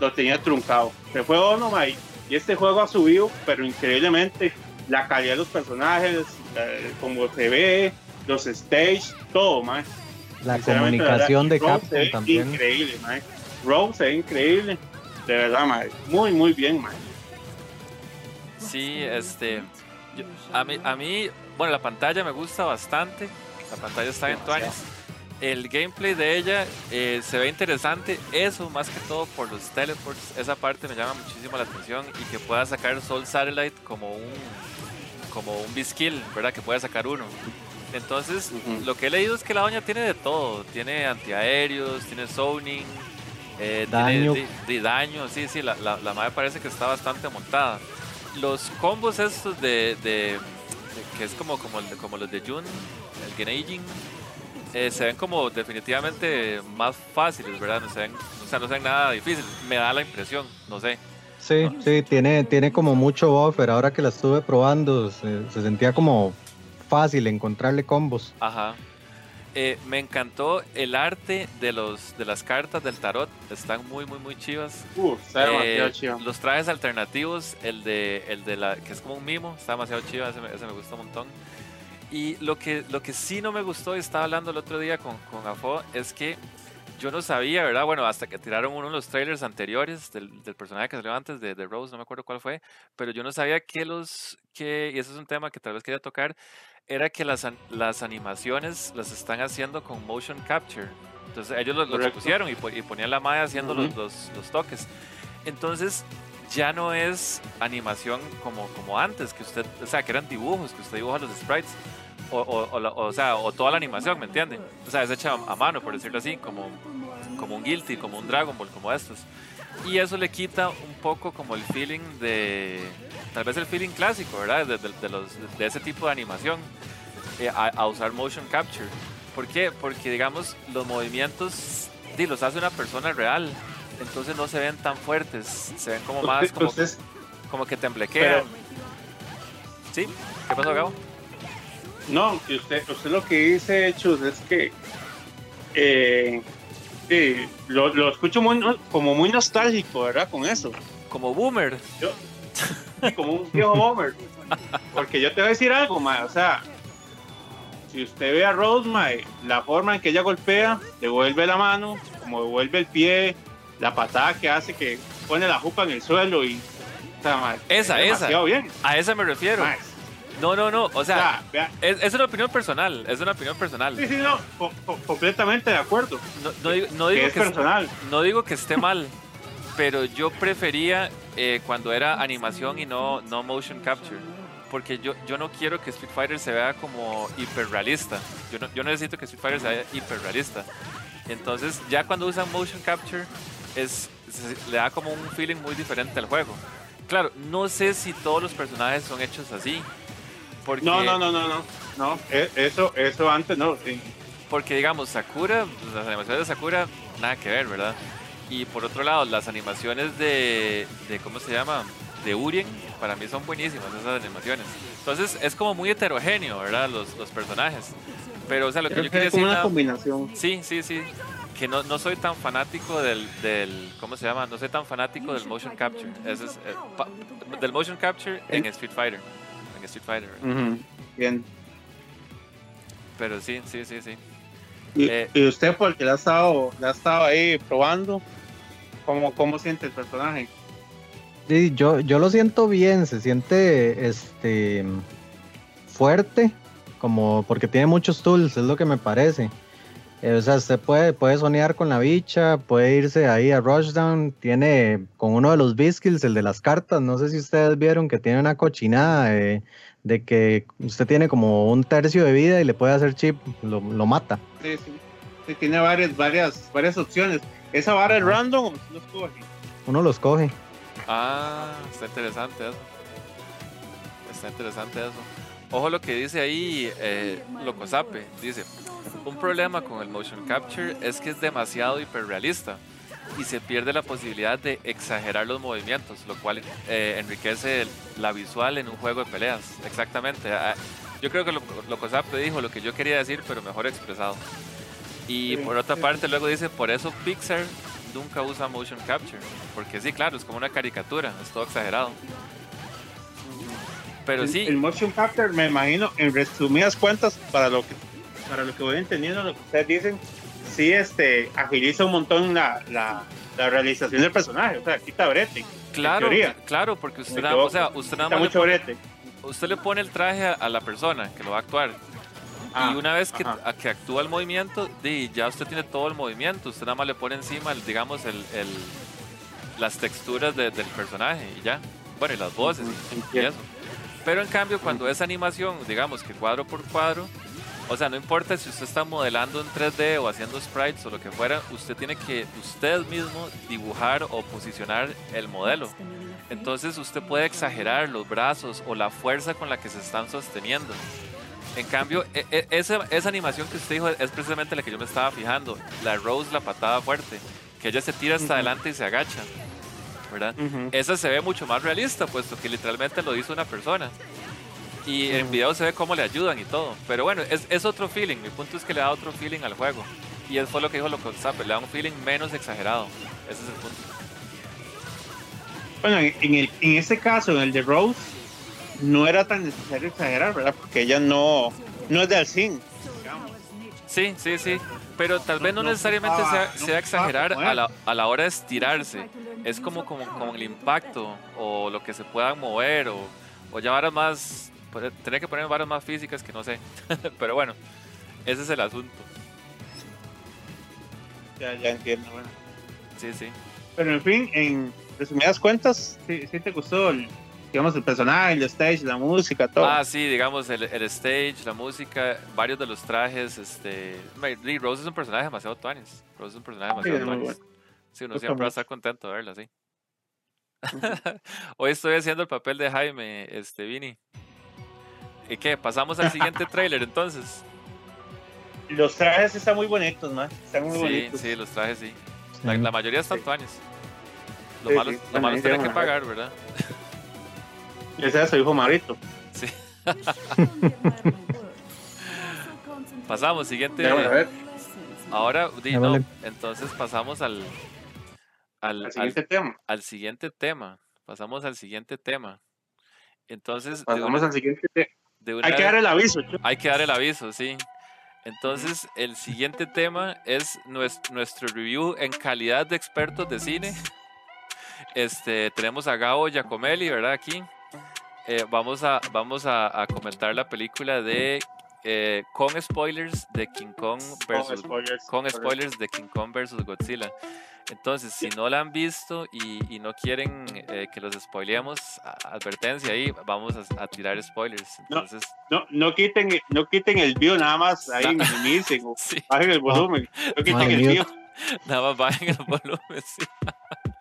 Lo tenía truncado. Se fue Ono, man, y este juego ha subido, pero increíblemente, la calidad de los personajes, eh, como se ve, los stage, todo, man. La comunicación de Capcom ve también. Increíble, man. Rose se ve increíble. De verdad, man. Muy, muy bien, man. Sí, este. yo- a, mí, a mí, bueno, la pantalla me gusta bastante. La pantalla está en tuanis. El gameplay de ella eh, se ve interesante. Eso, más que todo por los teleports. Esa parte me llama muchísimo la atención. Y que pueda sacar Soul Satellite como un. Como un B-Skill, ¿verdad? Que pueda sacar uno. Entonces, lo que he leído es que la doña tiene de todo. Tiene antiaéreos, tiene zoning, eh, Daño. tiene di- di- daño. Sí, sí, la, la, la madre parece que está bastante montada. Los combos estos de, de- de- que es como, como, el de- como los de Jun, el Genaging, eh, se ven como definitivamente más fáciles, ¿verdad? No se ven, o sea, no se ven nada difícil. Me da la impresión, no sé. Sí, sí, tiene, tiene como mucho buffer. Ahora que la estuve probando, se, se sentía como fácil encontrarle combos. Ajá. Eh, me encantó el arte de los de las cartas del tarot. Están muy, muy, muy chivas. Uh, está demasiado Eh, chido. los trajes alternativos, el de, el de la, que es como un mimo, está demasiado chido, ese me, ese me gusta un montón. Y lo que, lo que sí no me gustó, y estaba hablando el otro día con, con Afo, es que yo no sabía, ¿verdad? Bueno, hasta que tiraron uno de los trailers anteriores del, del personaje que salió antes de, de Rose, no me acuerdo cuál fue, pero yo no sabía que los, que, y ese es un tema que tal vez quería tocar, era que las, las animaciones las están haciendo con motion capture. Entonces ellos lo, lo pusieron y, y ponían la malla haciendo los, Ujú. los, los toques. Entonces ya no es animación como, como antes, que usted, o sea, que eran dibujos, que usted dibuja los sprites. O, o, o o sea, o toda la animación, ¿me entiende? O sea, es hecha a mano, por decirlo así, como, como un Guilty, como un Dragon Ball, como estos. Y eso le quita un poco como el feeling de, tal vez el feeling clásico, ¿verdad? De, de- de los, de ese tipo de animación, eh, a, a usar motion capture. ¿Por qué? Porque, digamos, los movimientos di, los hace una persona real, entonces no se ven tan fuertes, se ven como más, como, usted- como que temblequean. ¿Sí? ¿Qué pasó, Gabo? No, usted, usted lo que dice, Chus, es que eh, sí, lo, lo escucho muy, como muy nostálgico, ¿verdad? Con eso. Como boomer. Sí, como un viejo Homer. Porque yo te voy a decir algo, mae. O sea, si usted ve a Rose, mae, la forma en que ella golpea, devuelve la mano, como devuelve el pie, la patada que hace que pone la jupa en el suelo y. O sea, mae, Esa, es esa. bien. A esa me refiero. mae. No, no, no. O O sea, vea, es, es una opinión personal. Es una opinión personal. sí, sí, no, co- co- completamente de acuerdo. No, no digo, no Que digo es que, personal. no digo que esté mal, pero yo prefería eh, cuando era animación y no, no motion capture. Porque yo, yo no quiero que Street Fighter se vea como hiperrealista. Yo, no, yo necesito que Street Fighter se vea hiperrealista. Entonces, ya cuando usan motion capture, es, se- le da como un feeling muy diferente al juego. Claro, no sé si todos los personajes son hechos así. Porque, No, no, no, no, no. No, e- eso, eso antes no. sí. Porque digamos, Sakura, las animaciones de Sakura, nada que ver, ¿verdad? Y por otro lado, las animaciones de, de ¿cómo se llama? De Urien, para mí son buenísimas esas animaciones. Entonces es como muy heterogéneo, ¿verdad? Los, los personajes. Pero, o sea, lo que Creo yo que quería es como decir... una nada- combinación. Sí, sí, sí. Que no, no soy tan fanático del, del. ¿Cómo se llama? No soy tan fanático del motion capture. Ese es, eh, pa- del motion capture en Street Fighter. En Street Fighter. Bien. Pero sí, sí, sí, sí. Y, Eh. y usted, porque le ha estado, le ha estado ahí probando, ¿cómo, cómo siente el personaje? Sí, yo, yo lo siento bien, se siente este fuerte, como porque tiene muchos tools, es lo que me parece. Eh, o sea, usted puede, puede sonear con la bicha, puede irse ahí a Rushdown, tiene con uno de los Biskills, el de las cartas, no sé si ustedes vieron que tiene una cochinada de que usted tiene como un tercio de vida y le puede hacer chip, lo, lo mata. Sí, sí. Sí, tiene varias, varias, varias opciones. ¿Esa vara es random o usted lo escoge? Uno los coge. Ah, está interesante eso. Está interesante eso. Ojo lo que dice ahí eh, Locosape. Dice, un problema con el motion capture es que es demasiado hiperrealista y se pierde la posibilidad de exagerar los movimientos, lo cual eh, enriquece la visual en un juego de peleas. Exactamente. Ah, Yo creo que lo, Locosape dijo lo que yo quería decir, pero mejor expresado. Y por otra parte, luego dice, por eso Pixar nunca usa motion capture. Porque sí, claro, es como una caricatura, es todo exagerado. Pero el, sí, el motion capture, me imagino, en resumidas cuentas, para lo que, para lo que voy entendiendo, lo que ustedes dicen, sí este, agiliza un montón la, la, la realización del personaje. O sea, quita brete. claro, claro, porque usted o sea, usted nada más le mucho pone, brete. usted le pone el traje a, a la persona que lo va a actuar. Ah, y una vez que, a que actúa el movimiento, ya usted tiene todo el movimiento. Usted nada más le pone encima, el, digamos, el, el- las texturas de- del personaje y ya. Bueno, y las voces y- eso. Pero en cambio, cuando es animación, digamos que cuadro por cuadro, o sea, no importa si usted está modelando en 3D o haciendo sprites o lo que fuera, usted tiene que usted mismo dibujar o posicionar el modelo. Entonces usted puede exagerar los brazos o la fuerza con la que se están sosteniendo. En cambio, e- e- esa, esa animación que usted dijo es precisamente la que yo me estaba fijando. La Rose, la patada fuerte. Que ella se tira hasta adelante y se agacha. ¿Verdad? Esa se ve mucho más realista, puesto que literalmente lo hizo una persona. Y en video se ve cómo le ayudan y todo. Pero bueno, es, es otro feeling. Mi punto es que le da otro feeling al juego. Y eso fue lo que dijo Loco Zappe, le da un feeling menos exagerado. Ese es el punto. Bueno, en, el, en este caso, en el de Rose, no era tan necesario exagerar, ¿verdad? Porque ella no, no es de Alcin. Sí, sí, sí. Pero tal vez no, no necesariamente sea, no sea exagerar a la, a la hora de estirarse. Es como, como, como el impacto o lo que se puedan mover o, o ya varas más. poner- Tener que poner varas más físicas que no sé. Pero bueno, ese es el asunto. Ya, ya entiendo, bueno. Sí, sí. Pero en fin, en resumidas cuentas, sí, sí te gustó el, digamos, el personaje, el stage, la música, todo. Ah, sí, digamos, el, el stage, la música, varios de los trajes. este y Rose es un personaje demasiado tuanis. Rose es un personaje Sí, demasiado muy tuanis. bueno. Sí, uno Gusta siempre va a estar contento de verla, sí. Hoy estoy haciendo el papel de Jaime, este, Vini. ¿Y qué? ¿Pasamos al siguiente trailer entonces? Los trajes están muy bonitos, man. Están muy Sí, bonitos. sí, los trajes sí. La, Sí. la mayoría están Sí. tuanis. Lo Sí, malo, sí. lo malo es tener que pagar, ¿verdad? Ese es su hijo Marito. Sí. Pasamos, siguiente. Ya, bueno, a ver, Ahora, no, entonces pasamos al, al, siguiente tema. al siguiente tema. Pasamos al siguiente tema. Entonces, Pasamos una- al siguiente tema. de una Hay que dar el aviso. Hay que dar el aviso, sí. Entonces, el siguiente tema es nues- nuestro review en calidad de expertos de cine. Este, tenemos a Gabo Giacomelli, ¿verdad? Aquí. Eh, vamos a, vamos a, a comentar la película de eh, con spoilers de King Kong versus spoilers. con spoilers de King Kong versus Godzilla. Entonces, si no la han visto y, y no quieren eh, que los spoileemos, advertencia ahí, vamos a, a tirar spoilers. No. Entonces, No, no, quiten, no quiten el view, nada más ahí No. minimicen o sí, bajen el volumen. No quiten Ay, el view. nada más bajen el volumen, sí.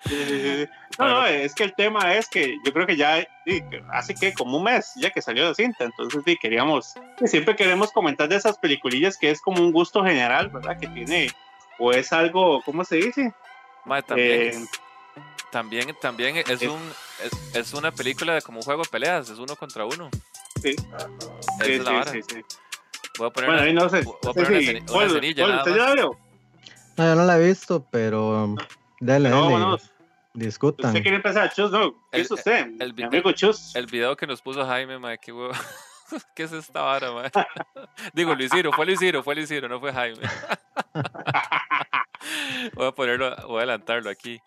Sí, sí, sí. No, no, es que el tema es que yo creo que ya sí, hace que como un mes ya que salió la cinta, entonces sí, queríamos, que siempre queremos comentar de esas peliculillas que es como un gusto general, ¿verdad? Que tiene, o es algo, ¿cómo se dice? También, Eh, también, también es, sí. un, es, es una película de como un juego de peleas, es uno contra uno. sí, Esa sí, es la sí, vara. sí, sí. Voy a poner Bueno, una- no sé. voy a poner sé una ceni- una Paul, cenilla Paul, nada ¿usted ya más. No, yo no la he visto, pero dele, No, dele, vámonos. discutan. ¿Usted quiere empezar? Chus, no. ¿Qué El- es usted? el amigo Chus. El video que nos puso Jaime, mae, qué huevo. ¿Qué es esta vara, mae? Digo, Luis Ciro, fue Luis Ciro, fue Luis Ciro, no fue Jaime. voy a ponerlo, voy a adelantarlo aquí.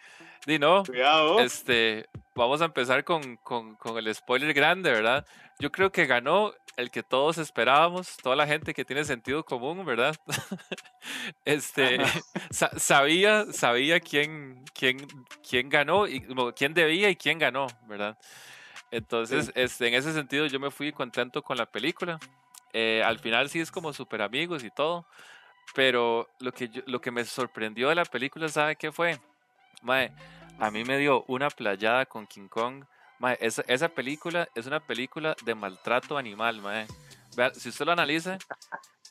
Di no, Cuidado. este, vamos a empezar con, con, con el spoiler grande, ¿verdad? Yo creo que ganó el que todos esperábamos, toda la gente que tiene sentido común, ¿verdad? este, sa- sabía, sabía quién, quién, quién ganó, y quién debía y quién ganó, ¿verdad? Entonces, este, en ese sentido, yo me fui contento con la película. Eh, al final sí es como super amigos y todo, pero lo que, yo- lo que me sorprendió de la película, ¿sabe qué fue? Mae, a mí me dio una playada con King Kong. Mae, esa, esa película es una película de maltrato animal, mae. Vea, si usted lo analiza,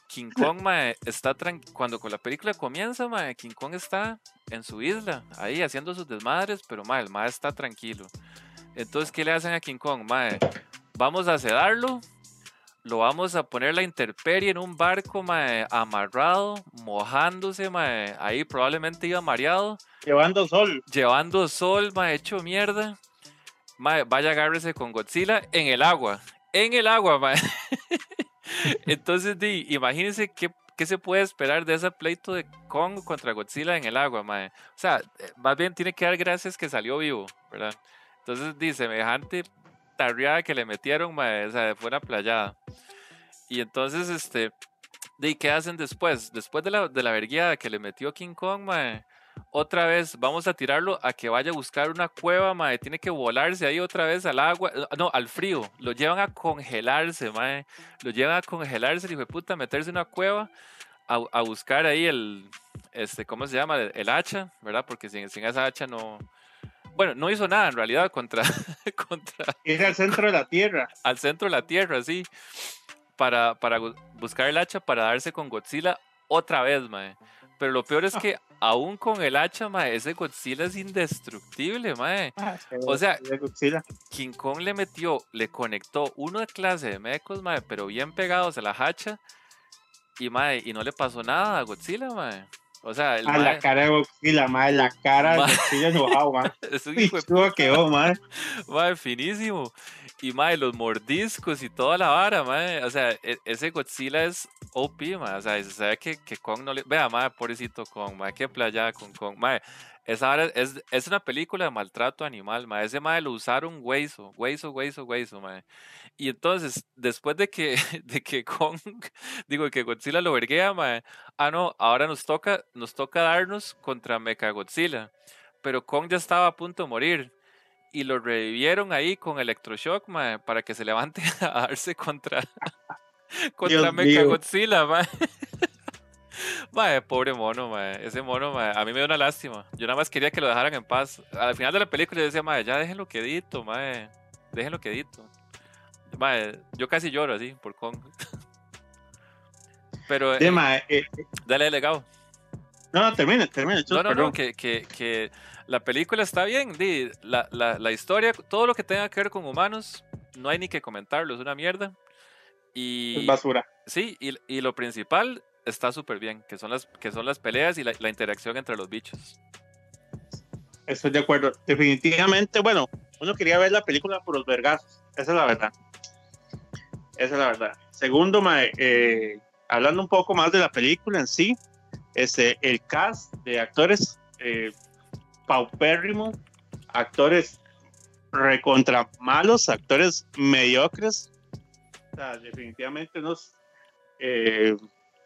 King Kong, mae, está cuando con la película comienza, mae, King Kong está en su isla, ahí haciendo sus desmadres, pero mae, el mae está tranquilo. Entonces, ¿qué le hacen a King Kong? Mae, vamos a sedarlo, lo vamos a poner la intemperie en un barco, mae, amarrado, mojándose, mae, ahí probablemente iba mareado Llevando sol. llevando sol, ma, hecho mierda. Ma, vaya agárrese con Godzilla en el agua. En el agua, ma. Entonces, di, imagínense qué, qué se puede esperar de ese pleito de Kong contra Godzilla en el agua, ma. O sea, eh, más bien tiene que dar gracias que salió vivo, ¿verdad? Entonces, di, semejante tarriada que le metieron, ma, o sea, fue una playada. Y entonces, este, di, ¿qué hacen después? Después de la, de la que le metió King Kong, ma, otra vez vamos a tirarlo a que vaya a buscar una cueva, mae. Tiene que volarse ahí otra vez al agua, eh, no, al frío. Lo llevan a congelarse, mae. Lo llevan a congelarse, el hijo de puta, meterse en una cueva a, a buscar ahí el, este, ¿cómo se llama? El, el hacha, ¿verdad? Porque sin, sin esa hacha no... Bueno, no hizo nada en realidad contra, contra Ir al centro de la tierra. al centro de la Tierra, así, para, para buscar el hacha para darse con Godzilla otra vez, mae. Pero lo peor es que aún con el hacha, mae, ese Godzilla es indestructible, mae. O sea- De Godzilla. King Kong le metió, le conectó una clase de mecos, mae, pero bien pegados a la hacha. Y, mae, y no le pasó nada a Godzilla, mae. O sea, el A mae la cara de Godzilla, madre. La cara de Godzilla enojado, madre. es un hijo de ¿cómo quedó, madre? Mae, finísimo. Y mae, los mordiscos y toda la vara, mae. O sea, e- ese Godzilla es OP, mae. O sea, se sabe que, que Kong no le. Vea, mae, pobrecito Kong, mae, qué playa con Kong. Mae, esa vara es, es una película de maltrato animal, mae. Ese mae lo usaron hueso, hueso, hueso, hueso, mae. Y entonces, después de que, de que Kong, digo, que Godzilla lo verguea, mae. Ah, no, ahora nos toca, nos toca darnos contra Mechagodzilla. Pero Kong ya estaba a punto de morir y lo revivieron ahí con electroshock, mae, para que se levante a darse contra contra Dios mío. Mechagodzilla, mae. Mae, pobre mono, mae. Ese mono, mae, a mí me dio una lástima. Yo nada más quería que lo dejaran en paz. Al final de la película yo decía, mae, ya déjenlo quedito, mae. Déjenlo quedito. Mae, yo casi lloro así por Kong. Pero eh, madre, eh, dale legado. no, termine. Chus, No, no, perdón. no, que, que, que la película está bien. la, la historia, todo lo que tenga que ver con humanos, no hay ni que comentarlo, es una mierda. Y Es basura. sí, y, y lo principal está súper bien, que son las, que son las peleas y la, la interacción entre los bichos. Estoy de acuerdo. Definitivamente, bueno, uno quería ver la película por los vergazos. Esa es la verdad. Esa es la verdad. Segundo, mae, eh, hablando un poco más de la película en sí, este, el cast de actores eh, paupérrimo, actores recontra malos, actores mediocres. Definitivamente unos eh,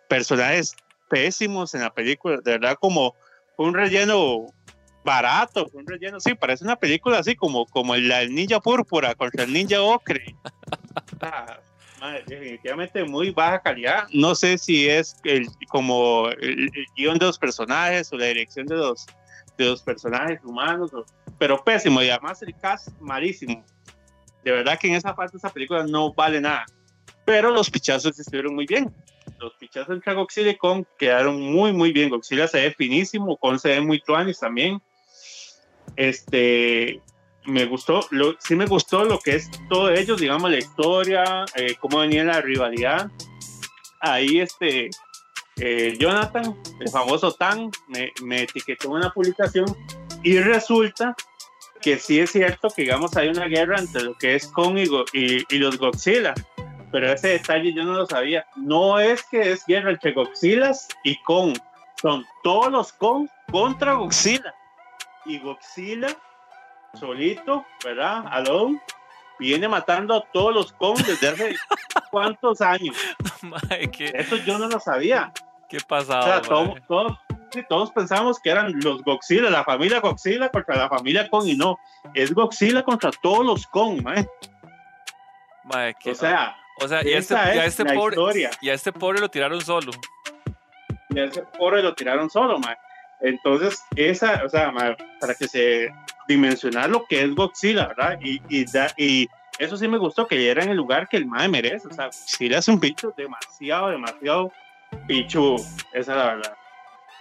personajes pésimos en la película. De verdad, como un relleno barato, un relleno, sí, parece una película así como, como el, el ninja púrpura contra el ninja ocre. Definitivamente muy baja calidad. No sé si es el, como el, el guion de los personajes o la dirección de los, de los personajes humanos, pero pésimo y además el cast malísimo. De verdad que en esa parte de esa película no vale nada. Pero los pichazos estuvieron muy bien. Los pichazos entre Godzilla y Kong quedaron muy, muy bien. Godzilla se ve finísimo, Kong se ve muy tuanis también. este, me gustó, lo, sí me gustó lo que es todo ellos, digamos, la historia, eh, cómo venía la rivalidad. Ahí, este, eh, Jonathan, el famoso Tan, me, me etiquetó una publicación y resulta que sí es cierto que, digamos, hay una guerra entre lo que es Kong y, y- y los Godzilla, pero ese detalle yo no lo sabía. No es que es guerra entre Godzilla y Kong, son todos los Kong contra Godzilla. Y Godzilla solito, ¿verdad? Alone, viene matando a todos los Kong desde hace cuántos años. Qué, Eso yo no lo sabía. qué O pasado. sea, todos, todos, sí, todos pensamos que eran los Godzilla, la familia Godzilla contra la familia Kong y no, es Godzilla contra todos los Kong, mae. Qué- O sea, o sea, y este, es este la pobre, historia. y a este pobre lo tiraron solo. y a ese pobre lo tiraron solo, mae. Entonces, esa, o sea, mae, para que se dimensionar lo que es Godzilla, ¿verdad? Y, y, da- y eso sí me gustó, que era en el lugar que el mae merece. O sea, Godzilla es un bicho demasiado, demasiado pichudo, esa es la verdad.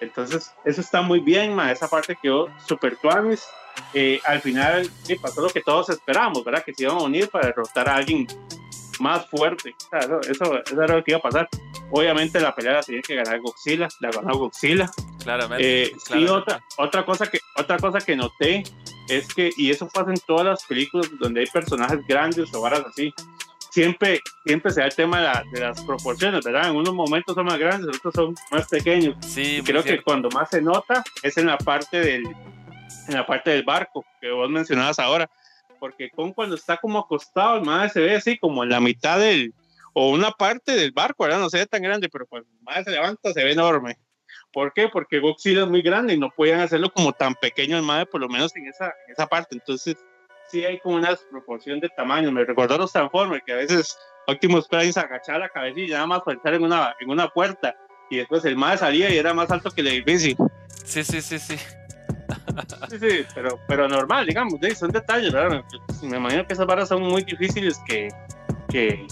Entonces, eso está muy bien, mae. Esa parte quedó súper tuanis. Eh, al final, sí, pasó lo que todos esperábamos, ¿verdad? Que se iban a unir para derrotar a alguien más fuerte. O sea, eso, eso, eso era lo que iba a pasar. Obviamente la pelea la tenía que ganar Godzilla, la ganó Godzilla. Claramente. Eh, sí, claramente. otra, otra, cosa que, otra cosa que noté es que, y eso pasa en todas las películas donde hay personajes grandes o varas así, siempre, siempre se da el tema de, la- de las proporciones, ¿verdad? En unos momentos son más grandes, en otros son más pequeños. Sí, Y creo que cuando más se nota es en la parte del, en la parte del barco que vos mencionabas ahora, porque con cuando está como acostado, el madre se ve así como en la mitad del, o una parte del barco, ¿verdad? No se ve tan grande, pero cuando el madre se levanta se ve enorme. ¿Por qué? Porque Godzilla es muy grande y no podían hacerlo como tan pequeño el madre, por lo menos en esa, en esa parte. Entonces, sí hay como una desproporción de tamaño. Me recordó a los Transformers, que a veces Optimus Prime se agachaba la cabecilla y nada más para entrar en una, en una puerta. Y después el madre salía y era más alto que el edificio. Sí, sí, sí, sí. Sí, sí, pero, pero normal, digamos, son detalles, ¿verdad? Me imagino que esas varas son muy difíciles que, que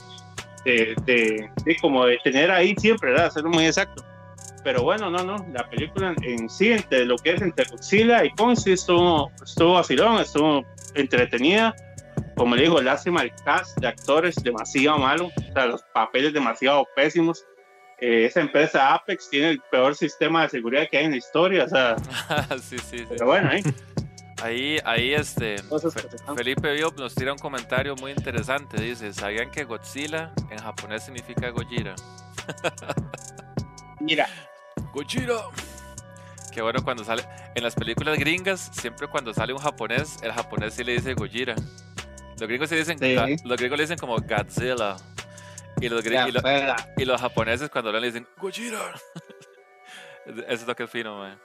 de, de- de como de tener ahí siempre, ¿verdad? Hacerlo muy exacto. Pero bueno, no, no, la película en sí, entre lo que es entre Godzilla y Kong, sí estuvo, estuvo vacilón, estuvo entretenida. Como le digo, lástima el cast de actores demasiado malo, o sea, los papeles demasiado pésimos. Eh, esa empresa Apex tiene el peor sistema de seguridad que hay en la historia, o sea, sí, sí, sí. pero bueno, ¿eh? Ahí, ahí este. Felipe Biop nos tira un comentario muy interesante. Dice, ¿sabían que Godzilla en japonés significa Gojira? Mira, Gojira. Que bueno cuando sale, en las películas gringas, siempre cuando sale un japonés, el japonés sí le dice Gojira. Los gringos sí dicen, Sí. los gringos le dicen como Godzilla. Y los, gri- ya, y lo- fuera. y los japoneses cuando hablan le dicen Gojira. Eso es lo que es fino, man.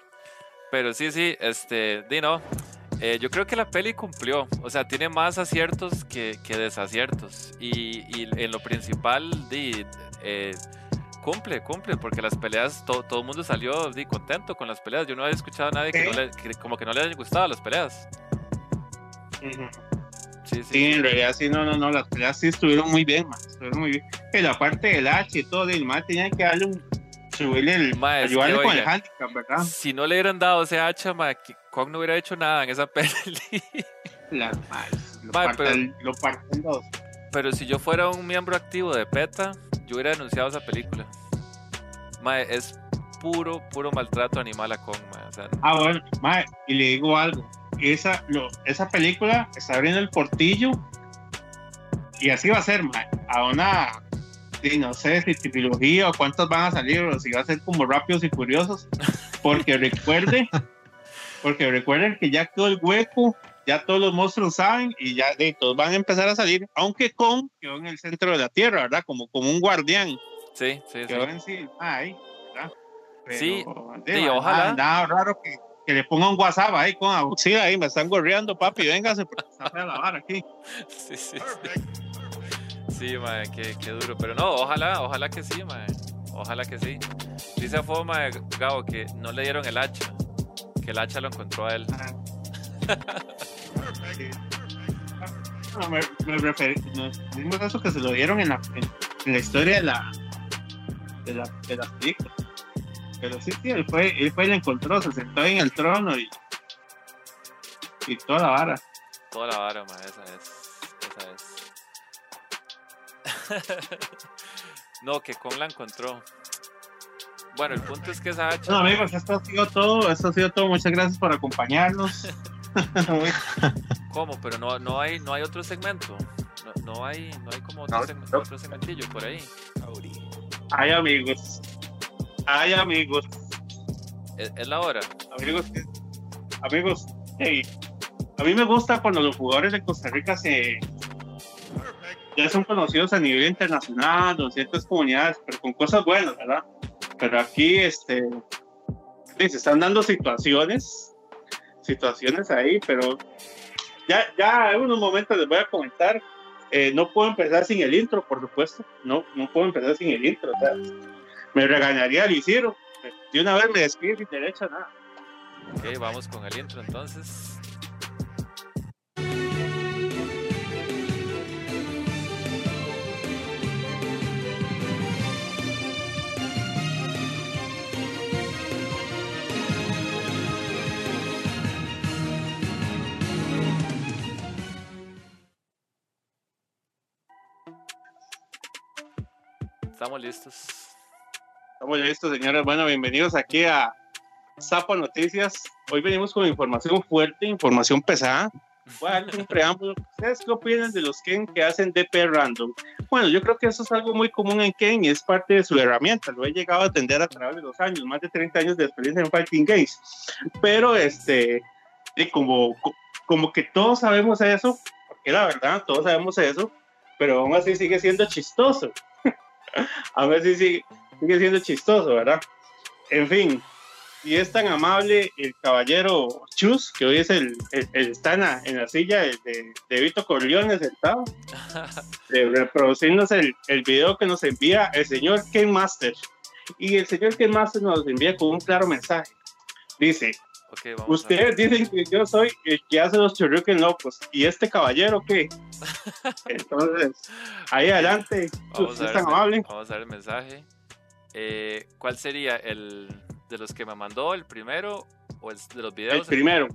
Pero sí, sí, este, Dino, eh, yo creo que la peli cumplió. O sea, tiene más aciertos que, que desaciertos. Y, y en lo principal, di, eh, cumple, cumple, porque las peleas, to- todo el mundo salió di, contento con las peleas. Yo no había escuchado a nadie que, no le, que como que no le hayan gustado las peleas. Sí, sí. Sí, en realidad sí, no, no, no, las peleas sí estuvieron muy bien, man, estuvieron muy bien. Y la parte del H y todo, el man tenía que darle un, subirle el, Ma, ayudarle que, con el handicap, ¿verdad? Si no le hubieran dado ese hacha, ma, que Kong no hubiera hecho nada en esa peli. Las madres, lo, Ma, parten, lo parten dos. Pero si yo fuera un miembro activo de PETA, yo hubiera denunciado esa película. Mae, es puro, puro maltrato animal a Kong, mae. O sea, Ah, bueno, mae, y le digo algo, esa, lo, esa película está abriendo el portillo y así va a ser, mae, a una, sí, no sé si trilogía o cuántas van a salir o si va a ser como Rápidos y Furiosos, porque recuerde, porque recuerden que ya quedó el hueco, ya todos los monstruos saben y ya de, todos van a empezar a salir, aunque Kong quedó en el centro de la Tierra, ¿verdad? Como, como un guardián, sí, sí, sí. quedó en sí, ahí, ¿verdad? Sí, de, sí, nada- ojalá. Nada raro que, que le ponga un WhatsApp ahí con auxilio ahí, me están gorreando, papi, véngase, porque está fea la vara aquí. Sí, sí, sí. Sí, mae, qué, qué duro. Pero no, ojalá, ojalá que sí, mae. Ojalá que sí. Dice a Foma, Gabo, que no le dieron el hacha. Que el hacha lo encontró a él. No, me, me referí, nos dimos eso que se lo dieron en la, en, en la historia de la de, la, de las películas. Pero sí, sí, él fue, él fue y la encontró, se sentó ahí en el trono y y toda la vara. Toda la vara, ma, esa es. Esa es. no, que Kong la encontró. Bueno, el punto es que esa hacha. Bueno, amigos, esto ha sido todo. Esto ha sido todo. Muchas gracias por acompañarnos. ¿Cómo? Pero no, no, hay, no hay otro segmento. No, no hay, no hay como otro, No, otro segmentillo por ahí. Ay, amigos. Ay, amigos. Es, es la hora. Amigos, que- amigos, hey, a mí me gusta cuando los jugadores de Costa Rica se ya son conocidos a nivel internacional en ciertas comunidades, pero con cosas buenas, ¿verdad? Pero aquí, este, se están dando situaciones, situaciones ahí, pero ya, ya en unos momentos les voy a comentar. Eh, no puedo empezar sin el intro, por supuesto. No, no puedo empezar sin el intro. me regañaría el Isidro. De una vez me despido sin derecho a nada. Ok, vamos con el intro entonces. Estamos listos. Estamos listos, señores. Bueno, bienvenidos aquí a Zapo Noticias. Hoy venimos con información fuerte, información pesada. Voy a darles un preámbulo. ¿Ustedes qué opinan de los Ken que hacen DP random? Bueno, yo creo que eso es algo muy común en Ken y es parte de su herramienta. Lo he llegado a atender a través de los años, más de 30 años de experiencia en Fighting Games. Pero, este, como, como que todos sabemos eso, porque la verdad, todos sabemos eso, pero aún así sigue siendo chistoso. a ver si sigue, sigue siendo chistoso, ¿verdad? En fin, y es tan amable el caballero Chus, que hoy es el, el, el- está en la, en la silla de, de, de Vito Corleone sentado, de reproducirnos el, el video que nos envía el señor Ken Master. Y el señor Ken Master nos envía con un claro mensaje. Dice, Ustedes dicen que yo soy el que hace los churruquen locos. ¿Y este caballero qué? Entonces, ahí adelante. Vamos a, ver, amable. vamos a ver el mensaje. Eh, ¿Cuál sería el de los que me mandó, el primero o el de los videos? El primero.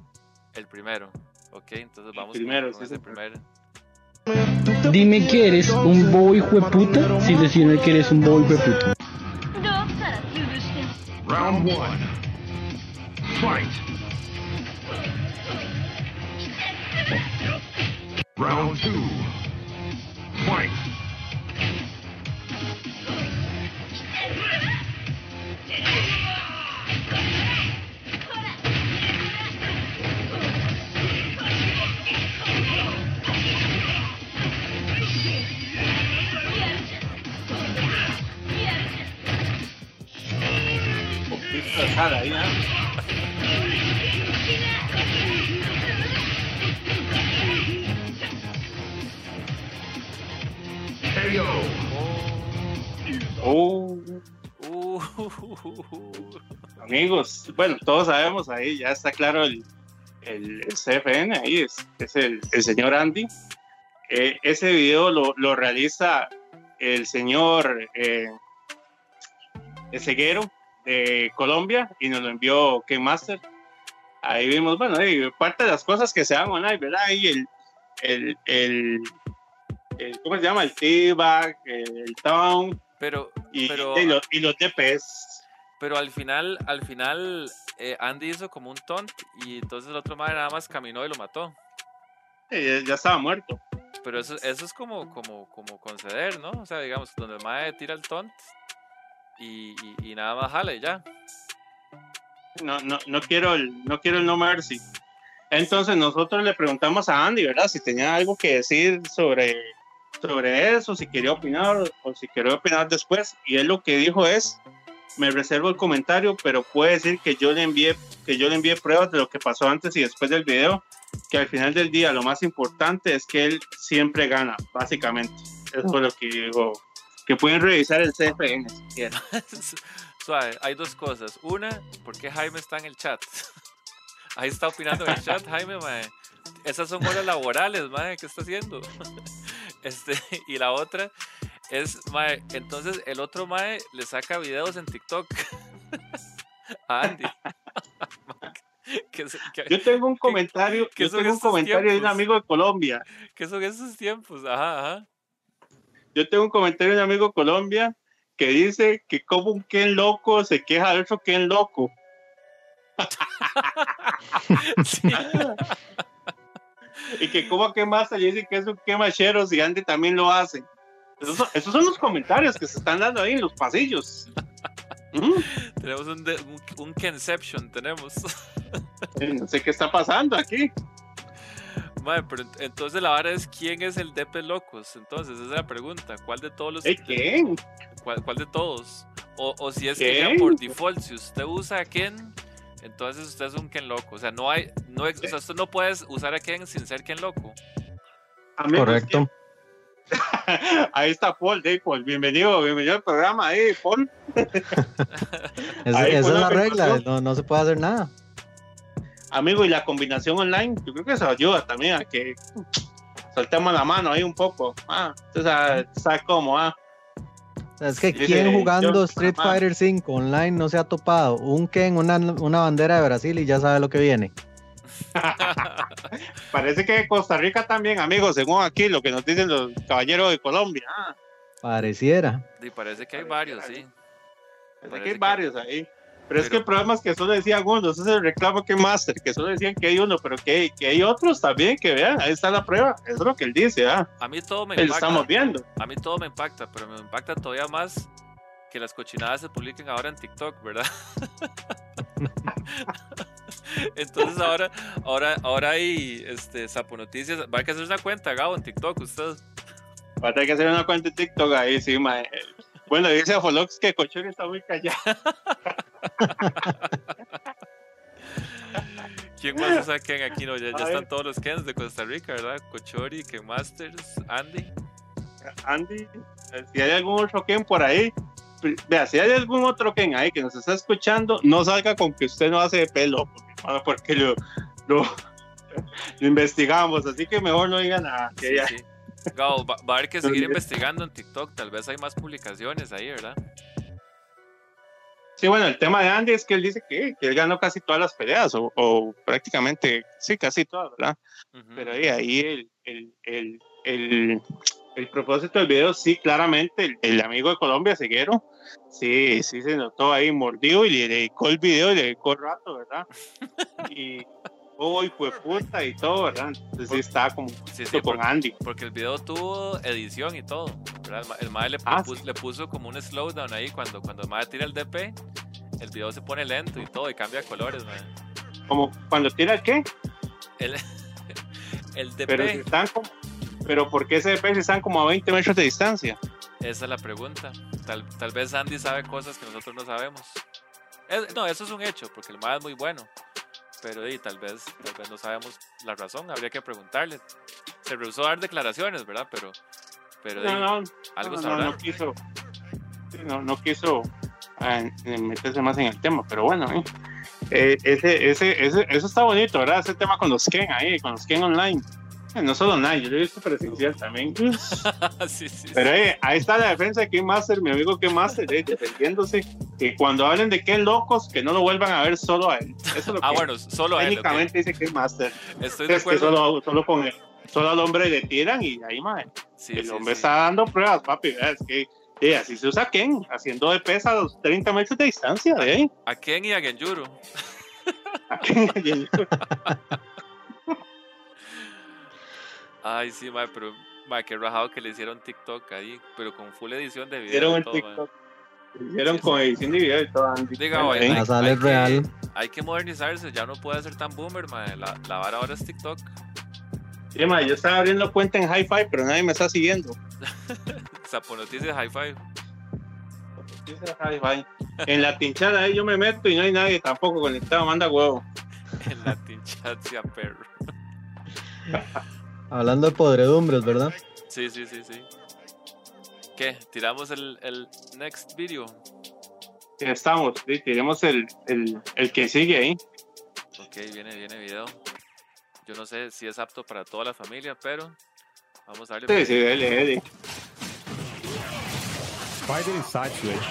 El, primero. Ok, entonces vamos el primero, con, con sí, primero. Dime que eres un boy hueputa sin decirme que eres un boy hueputa. Round one. Fight. Round two. Fight. Poquito de sal ahí, ¿no? Oh, Uh, amigos, bueno, todos sabemos ahí, ya está claro el, el, CFN, ahí es, es el, el señor Andy. Eh, ese video lo, lo realiza el señor eh, ceguero de Colombia y nos lo envió Ken Master. Ahí vimos, bueno, parte de las cosas que se dan online, ¿verdad? Ahí el, el, el, el- ¿cómo se llama? El T-Bag, el Town pero, y, pero, y los, y los DPS. pero al final, al final, eh, Andy hizo como un taunt y entonces el otro madre nada más caminó y lo mató. Eh, ya estaba muerto. Pero eso, eso es como, como, como conceder, ¿no? O sea, digamos, donde el madre tira el taunt y, y, y nada más jale ya. No, no, no quiero el, no quiero el no mercy. Entonces nosotros le preguntamos a Andy, ¿verdad? Si tenía algo que decir sobre, sobre eso, si quería opinar o, si quería opinar después. Y él lo que dijo es, me reservo el comentario, pero puede decir que yo le envié, que yo le envié pruebas de lo que pasó antes y después del video, que al final del día lo más importante es que él siempre gana, básicamente. Eso fue lo que dijo. Que pueden revisar el CFN si quieren. Suave, hay dos cosas. Una, ¿por qué Jaime está en el chat? Ahí está opinando en el chat, Jaime, mae. Esas son horas laborales, mae, ¿qué está haciendo? Este, y la otra es, mae, entonces el otro mae le saca videos en TikTok a Andy. ¿Qué, son- qué- Yo tengo un comentario, qué yo tengo un comentario de un amigo de Colombia. qué son esos tiempos? Ajá, ajá. Yo tengo un comentario de un amigo de Colombia que dice que como un Ken loco se queja de otro Ken loco. Sí. Y que como que más allá dice que es un quemachero si Andy también lo hace. Esos son, esos son los comentarios que se están dando ahí en los pasillos. Mm, tenemos un, de- un, un Kenception, tenemos. No sé qué está pasando aquí. Mae, pero ent- entonces la vara es quién es el DP Locos. Entonces, esa es la pregunta. ¿Cuál de todos los ¿Eh, ¿Quién? ¿Cuál, cuál de todos? O, o si es que ya por default, si usted usa a Ken, entonces usted es un Ken loco. O sea, no hay, no, ex- o sea, usted no puedes usar a Ken sin ser Ken loco. Correcto. Ahí está Paul, hey, Paul, bienvenido, bienvenido al programa, ahí, Paul. Es- Ahí esa es la la regla, no, no se puede hacer nada. Amigo, y la combinación online, yo creo que eso ayuda también a que soltemos la mano ahí un poco. Ah, usted sabe, sabe cómo, ah. Es que quien jugando Street. Fighter 5 online no se ha topado un Ken, una, una bandera de Brasil y ya sabe lo que viene. Parece que Costa Rica también, amigos, según aquí lo que nos dicen los caballeros de Colombia. Pareciera. Y parece que hay varios, sí. parece Parece que hay que- varios ahí. Pero, es que es que solo decían uno, ese es el reclamo que Master, que solo decían que hay uno, pero que hay, que hay otros también, que vean, ahí está la prueba, eso es lo que él dice, ah, A mí todo me lo impacta. estamos viendo. A mí todo me impacta, pero me impacta todavía más que las cochinadas se publiquen ahora en TikTok, ¿verdad? Entonces ahora, ahora, ahora hay este Sapo Noticias. Va a que hacer una cuenta, Gabo, en TikTok, usted. Va a tener que hacer una cuenta de TikTok ahí, sí, mae. Bueno, dice a Folox que Cochori está muy callado. ¿Quién más usa Ken aquí? No, ya, ya A están todos los Kens de Costa Rica, ¿verdad? Cochori, Ken Masters, Andy. Andy, si hay algún otro Ken por ahí, vea, si hay algún otro Ken ahí que nos está escuchando, no salga con que usted no hace de pelo, porque, ah, porque lo, lo, lo investigamos, así que mejor no digan nada. que Sí, ya- sí. Gabo, va, va a haber que seguir investigando en TikTok. Tal vez hay más publicaciones ahí, ¿verdad? Sí, bueno, el tema de Andy es que él dice que, que él ganó casi todas las peleas, o, o prácticamente, sí, casi todas, ¿verdad? Pero ahí, ahí el, el, el, el, el propósito del video, sí, claramente, el, el amigo de Colombia, Seguero, sí, sí se notó ahí mordido y le dedicó el video y le dedicó el rato, ¿verdad? Y, oh, fue puta y todo, ¿verdad? Entonces sí estaba como Sí, sí, con porque, Andy. porque el video tuvo edición y todo. ¿verdad? El, ma- el mae le, Ah, le pus- le puso como un slowdown ahí. Cuando, cuando el mae tira el DP, el video se pone lento y todo y cambia colores. mae. Como cuando tira el qué, El, el DP, pero si están como, pero ¿por qué ese DP si están como a 20 metros de distancia? esa es la pregunta. Tal, tal vez Andy sabe cosas que nosotros no sabemos. Es- no, eso es un hecho, porque el mae es muy bueno. Pero y, tal, vez, tal vez no sabemos la razón, habría que preguntarle. Se rehusó a dar declaraciones, ¿verdad? Pero, pero No, no, algo no, sabrá. no, no quiso, sí, no, no quiso ah, meterse más en el tema, pero bueno, eh. Eh, ese, ese, ese, eso está bonito, ¿verdad? Ese tema con los Ken ahí, con los Ken online. Eh, no solo online, yo lo he visto presencial también. sí, sí, sí. Pero eh, ahí está la defensa de Ken Master, mi amigo Ken Master, eh, defendiéndose. Que cuando hablen de Ken locos, que no lo vuelvan a ver solo a él. Eso es lo Ah, que bueno, solo a él. técnicamente dice Ken Master. Estoy de Es que acuerdo. solo, solo con él. Solo al hombre le tiran y ahí, más Sí, el hombre está dando pruebas, papi. Es que eh, así se usa Ken, haciendo de pesa a los 30 metros de distancia de ahí. A Ken y a Genjuro. Ay, sí, mae, pero mae, qué rajado que le hicieron TikTok ahí, pero con full edición de video. Hicieron el todo, mae. TikTok. Hicieron Sí, con edición de video y todo. Diga, ahí. La hay- es que- real. Hay que modernizarse, ya no puede ser tan boomer, mae. La, la vara ahora es TikTok. Sí, ma, yo estaba abriendo cuenta en Hi-Fi, pero nadie me está siguiendo. Sapo Noticias Hi-Fi. En la tinchada ahí yo me meto y no hay nadie tampoco conectado, manda huevo. En Latin Chat, sea perro. Hablando de podredumbres, ¿verdad? Sí, sí, sí, sí. ¿Qué? ¿Tiramos el, el next video? Ya estamos, sí, tiremos el, el, el que sigue ahí. Ok, viene, viene video. Yo no sé si es apto para toda la familia, pero vamos a darle. Sí, sí, dele, dele. Spider Inside Switch.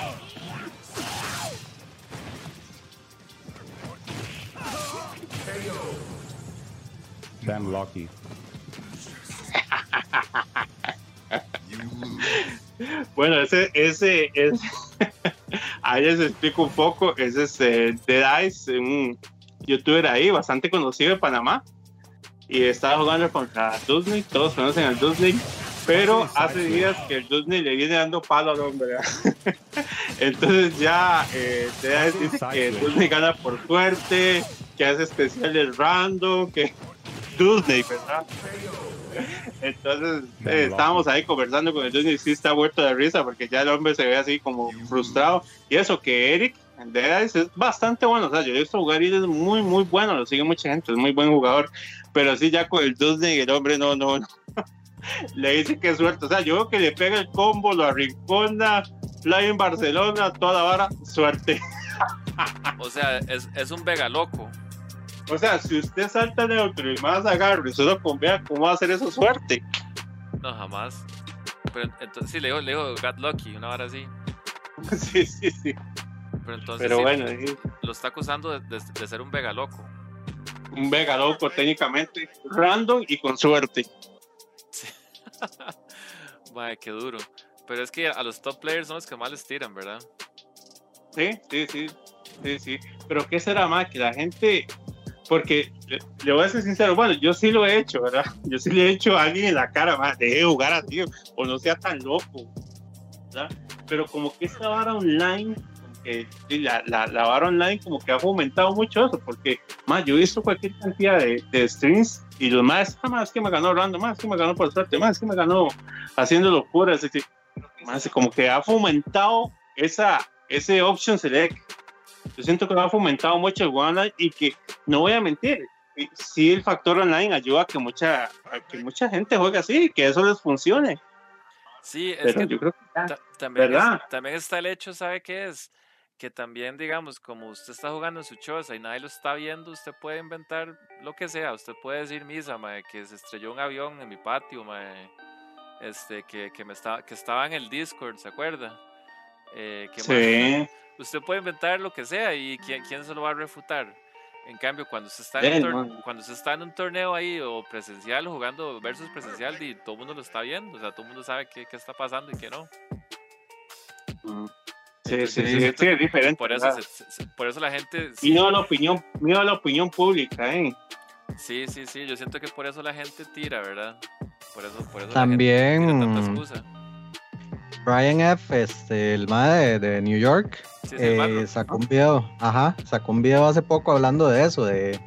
Damn lucky. Bueno, ese, ese, es ahí les explico un poco. Ese es eh, Dead Eyes, un youtuber ahí bastante conocido de Panamá. Y estaba jugando contra Disney, todos conocen al Disney. Pero hace días que el Disney le viene dando palo al hombre. Entonces ya eh, Dead Eyes dice que Disney gana por suerte, que hace especiales random, que Disney, ¿verdad? Entonces eh, estábamos ahí conversando con el Disney y sí está muerto de risa porque ya el hombre se ve así como frustrado. Y eso que Eric Eyes es bastante bueno. O sea, yo he visto jugar y es muy, muy bueno. Lo sigue mucha gente, es muy buen jugador. Pero sí, ya con el Disney el hombre no, no, no. le dice que suerte. O sea, yo creo que le pega el combo, lo arrincona, fly en Barcelona, toda la vara, suerte. O sea, es, es un vega loco. O sea, si usted salta neutro y más agarre y solo con vea cómo va a hacer eso suerte. No, jamás. Pero entonces sí, le digo, le digo Got Lucky, una hora así. sí, sí, sí. Pero entonces Pero sí, bueno, sí, lo está acusando de, de- de ser un vega loco. un Vega loco técnicamente, random y con suerte. Vaya, qué duro. Pero es que a los top players son los que más les tiran, ¿verdad? Sí, sí, sí, sí, sí. Pero ¿qué será más? Que la gente, porque le, voy a ser sincero, bueno, yo sí lo he hecho, ¿verdad? Yo sí le he hecho a alguien en la cara, más, deje de jugar así, o no sea tan loco, ¿verdad? Pero como que esta vara online, la, la, la vara online como que ha fomentado mucho eso, porque más yo he visto cualquier cantidad de, de streams y los más, ah, más que me ganó random, más que me ganó por suerte, más que me ganó haciendo locuras, así, más como que ha fomentado esa, ese option select. Yo siento que lo ha fomentado mucho el Online y que no voy a mentir. Sí, el factor online ayuda a que mucha, a que mucha gente juegue así que eso les funcione. Sí, es Pero que yo creo que ya. ta- también, es- también está el hecho, ¿sabe qué es? Que también, digamos, como usted está jugando en su choza y nadie lo está viendo, usted puede inventar lo que sea. Usted puede decir misa, mae, que se estrelló un avión en mi patio, este, que, que, me estaba, que estaba en el Discord, ¿se acuerda? Eh, que Sí, usted puede inventar lo que sea y ¿quién, quién se lo va a refutar? En cambio, cuando usted está en, Eh, un, no. cuando usted está en un torneo ahí o presencial jugando versus presencial y todo el mundo lo está viendo, o sea, todo el mundo sabe qué, qué está pasando y qué no. sí, sí, sí, Entonces, sí, es diferente. Por eso, se- se- se- por eso la gente, Y no la opinión, miedo a la opinión pública, ¿eh? sí, sí, sí, yo siento que por eso la gente tira, ¿verdad? Por eso, por eso la gente También tiene tanta excusa. Brian F., este, el MAE de, de New York, Sí, eh, sacó un video, ajá, sacó un video hace poco hablando de eso, de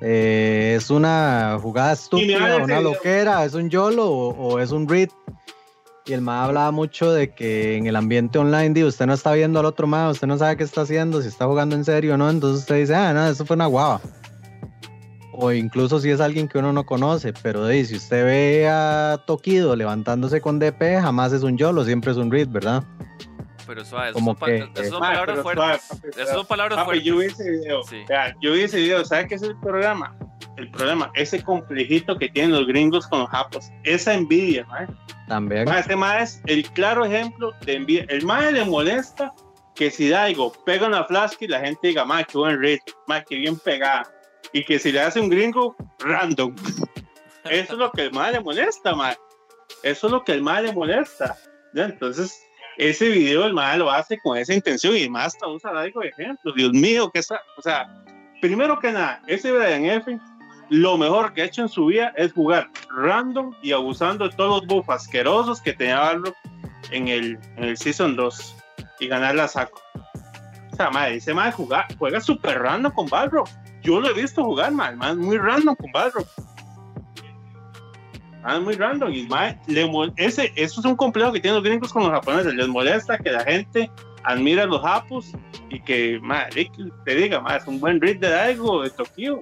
eh, es una jugada estúpida, una loquera, es un YOLO o, o es un read. Y el MAE hablaba mucho de que en el ambiente online, digo, usted no está viendo al otro MAE, usted no sabe qué está haciendo, si está jugando en serio o no, entonces usted dice, ah, no, eso fue una guava. O incluso si es alguien que uno no conoce, pero ahí, si usted ve a Tokido levantándose con DP, jamás es un YOLO, siempre es un read, ¿verdad? Pero suave, como son, que- esas son palabras pero fuertes. suave, papi, Esas son palabras Papi, yo vi fuertes. ese video. Sí. Vea, yo vi ese video. ¿Sabe qué es el programa? El problema, ese complejito que tienen los gringos con los japos. Esa envidia, mae. También. Mae, Ese mae es el claro ejemplo de envidia. El mae le molesta que si Daigo pega una flash y la gente diga, mae, qué buen ritmo, mae, qué bien pegada. Y que si le hace un gringo, random. Eso es lo que el mae le molesta, mae. Eso es lo que el mae le molesta. ¿ya? Entonces, ese video el mae lo hace con esa intención y más hasta usa Daigo de ejemplo. Dios mío, que está, o sea, primero que nada, ese Brian F. Lo mejor que ha hecho en su vida es jugar random y abusando de todos los buffs asquerosos que tenía Balrog en el, en el Season 2 y ganar la saco. O sea, madre, ese madre juega, juega super random con Balrog. Yo lo he visto jugar, madre, madre, muy random con Balrog. Ah, muy random. Y madre, le ese, eso es un complejo que tienen los gringos con los japoneses. Les molesta que la gente admira a los japos y que, que te diga, madre, es un buen read de Daigo, de Tokio.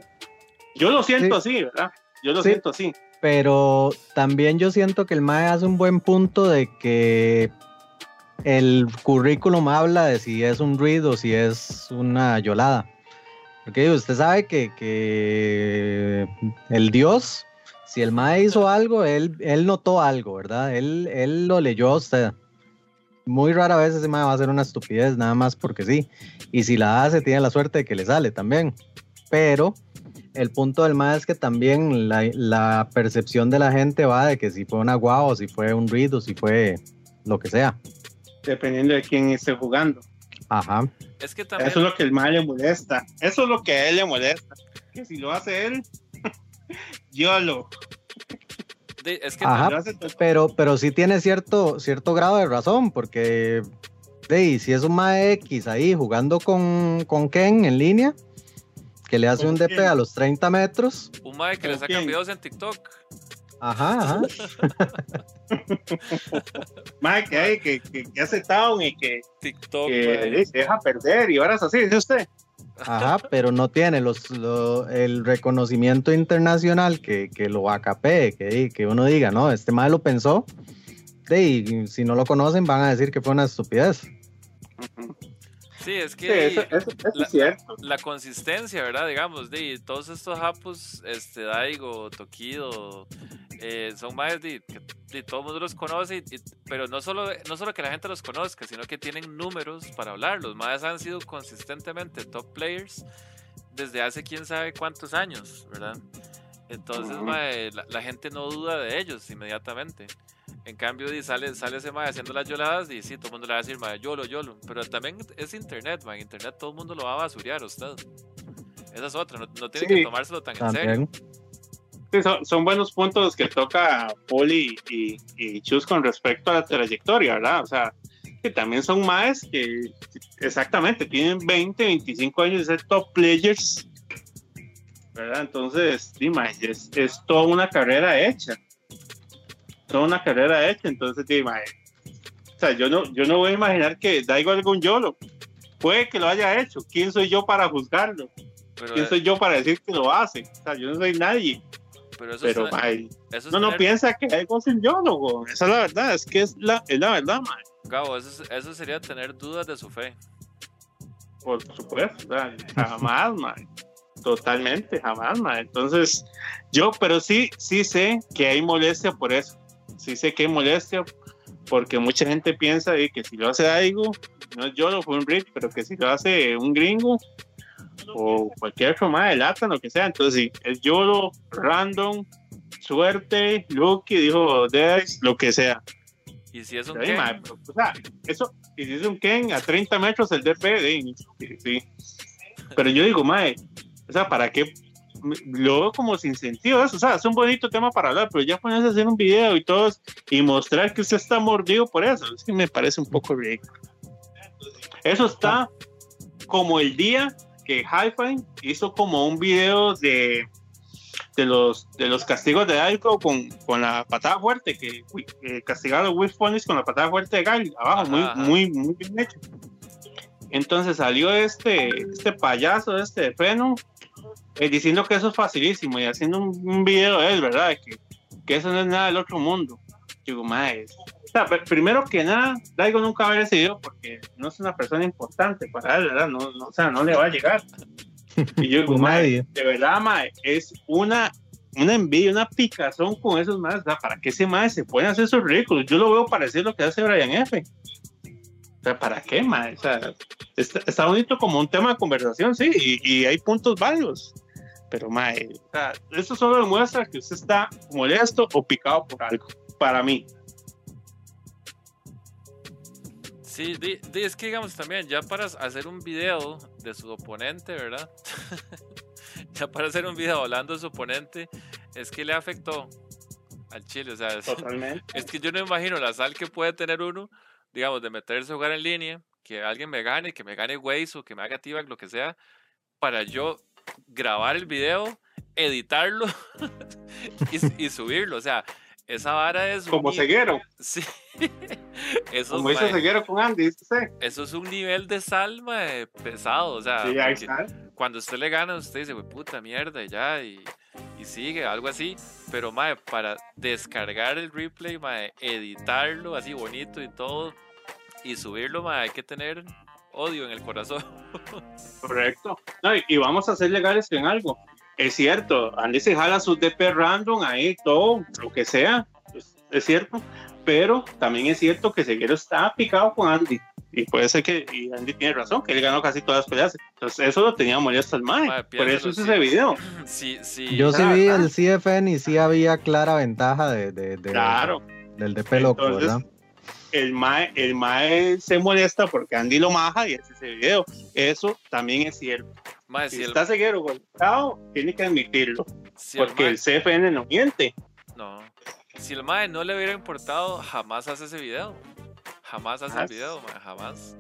Yo lo siento así, ¿verdad? Yo lo Sí. siento así. Pero también yo siento que el MAE hace un buen punto de que el currículum habla de si es un read o si es una yolada. Porque usted sabe que, que el dios, si el MAE hizo algo, él, él notó algo, ¿verdad? Él, él lo leyó a usted. Muy rara vez ese MAE va a hacer una estupidez, nada más porque sí. Y si la hace, tiene la suerte de que le sale también. Pero el punto del MAE es que también la, percepción de la gente va de que si fue una guau, si fue un read, o si fue lo que sea. Dependiendo de quién esté jugando. Ajá. Es que también. Eso es lo que el mal le molesta. Eso es lo que a él le molesta. Que si lo hace él, yo lo. de- es que Ajá. lo hace todo- Pero, pero sí tiene cierto, cierto grado de razón, porque de, si es un MAE X ahí jugando con, con Ken en línea, que le hace ¿Con un DP quién? a los 30 metros, un mae que le ¿Con sacan quién? videos en TikTok. Ajá, ajá, Mae, que, hay, que, que, que town y que, TikTok, que deja perder y ahora es así, dice usted. ajá, pero no tiene los, lo- el reconocimiento internacional que, que lo acapee, que, que uno diga, no, este MAE lo pensó, y si no lo conocen van a decir que fue una estupidez. Sí, es Sí, que eso, eso- eso la- es cierto. la consistencia, ¿verdad? Digamos, de todos estos hapus, este, Daigo, Tokido, eh, son más de, que de todo el mundo los conoce, y- y- pero no solo, no solo que la gente los conozca, sino que tienen números para hablar. Los más han sido consistentemente top players desde hace quién sabe cuántos años, ¿verdad? Entonces, mae, la, la gente no duda de ellos inmediatamente. En cambio, di, sale, sale ese mae haciendo las yoladas y sí, todo el mundo le va a decir, mae, yolo, yolo. Pero también es internet, mae. En internet todo el mundo lo va a basurear a usted. Esa es otra, no, no tiene Sí, que tomárselo tan en serio. También. Sí, son, son buenos puntos que toca Poli y, y Chus con respecto a la trayectoria, ¿verdad? O sea, que también son más que exactamente tienen 20, 25 años de ser top players, ¿verdad? Entonces, sí, mae, es, es toda una carrera hecha. Toda una carrera hecha, entonces, O sea, yo no, yo no voy a imaginar que Daigo algún YOLO. Puede que lo haya hecho. ¿Quién soy yo para juzgarlo? Pero, ¿Quién soy yo para decir que lo hace? O sea, yo no soy nadie. pero eso Pero, es, mae, eso es no, no piensa que algo es un YOLO, güey. Esa es la verdad. Es que es la, es la verdad, mae. Gabo, eso, es- eso sería tener dudas de su fe. Por supuesto, jamás, mae. Totalmente, jamás, mae. Entonces, yo, pero sí, sí sé que hay molestia por eso. Sí sé que hay molestia porque mucha gente piensa eh, que si lo hace algo, no es YOLO, fue un Rick, pero que si lo hace un gringo o cualquier otro más de lata, lo que sea. Entonces, sí, es YOLO, random, suerte, Lucky, dijo Dex, lo que sea. Y si es un Ken, o sea, eso, y si es un Ken a 30 metros el DP, de, sí. Pero yo digo, mae, o sea, ¿para qué? Lo veo como sin sentido eso, o sea, es un bonito tema para hablar, pero ya ponerse a hacer un video y todo y mostrar que usted está mordido por eso, es que me parece un poco ridículo. Eso está como el día que Hi-Fi hizo como un video de, de, los, de los castigos de Dalco con, con la patada fuerte, que eh, castigaron a Ponies con la patada fuerte de Gal, abajo, Ajá, muy, ajá. muy, muy bien hecho. Entonces salió este, este payaso, este de Freno, eh, diciendo que eso es facilísimo y haciendo un, un video de él, ¿verdad? Que, que eso no es nada del otro mundo. Digo, mae, o sea, pr- primero que nada, Daigo nunca va a ver ese video porque no es una persona importante para él, ¿verdad? No, no, o sea, no le va a llegar. Y yo digo, Pues mae, nadie. de verdad, mae, es una, una envidia, una picazón con esos más, o sea, ¿para qué ese mae se pueden hacer esos ridículos? Yo lo veo parecer lo que hace Brian F. O sea, ¿para qué, mae? O sea, está, está bonito como un tema de conversación, sí, y, y hay puntos válidos. Pero, mae, o sea, eso solo demuestra que usted está molesto o picado por algo, para mí. Sí, di- di- es que digamos también, ya para hacer un video de su oponente, ¿verdad? ya para hacer un video hablando de su oponente, es que le afectó al Chile. O sea, es, Totalmente. es que yo no imagino la sal que puede tener uno, digamos, de meterse a jugar en línea, que alguien me gane, que me gane Waze o que me haga T-Bag, lo que sea, para yo grabar el video, editarlo y, y subirlo. O sea, esa vara es. Como ceguero, Sí. Eso, como hizo ceguero con Andy, eso es un nivel de sal mae, pesado. O sea, Sí, ahí está. cuando usted le gana, usted dice, "Güey, puta mierda, y ya, y, y sigue, algo así. Pero, mae, para descargar el replay, mae, editarlo así bonito y todo, y subirlo, mae, hay que tener odio en el corazón. Correcto. No, y, y vamos a ser legales en algo. Es cierto, Andy se jala sus DP random ahí, todo, lo que sea. Es, es cierto. Pero también es cierto que Seguero está picado con Andy. Y puede ser que, y Andy tiene razón, que él ganó casi todas las peleas. Entonces eso lo tenía molesto al mae. Por eso es sí. ese video. Sí, sí. Yo sí Ah, vi ah. el CFN y sí había clara ventaja de, de- de- Claro. del de pelo, Entonces, ¿verdad? El mae, el mae se molesta porque Andy lo maja y hace ese video. Eso también es cierto. Mae, Si si el, está ceguero golpeado, tiene que admitirlo. si el Porque mae- el CFN no miente. No. Si el mae no le hubiera importado, jamás hace ese video. Jamás hace el video, mae, jamás.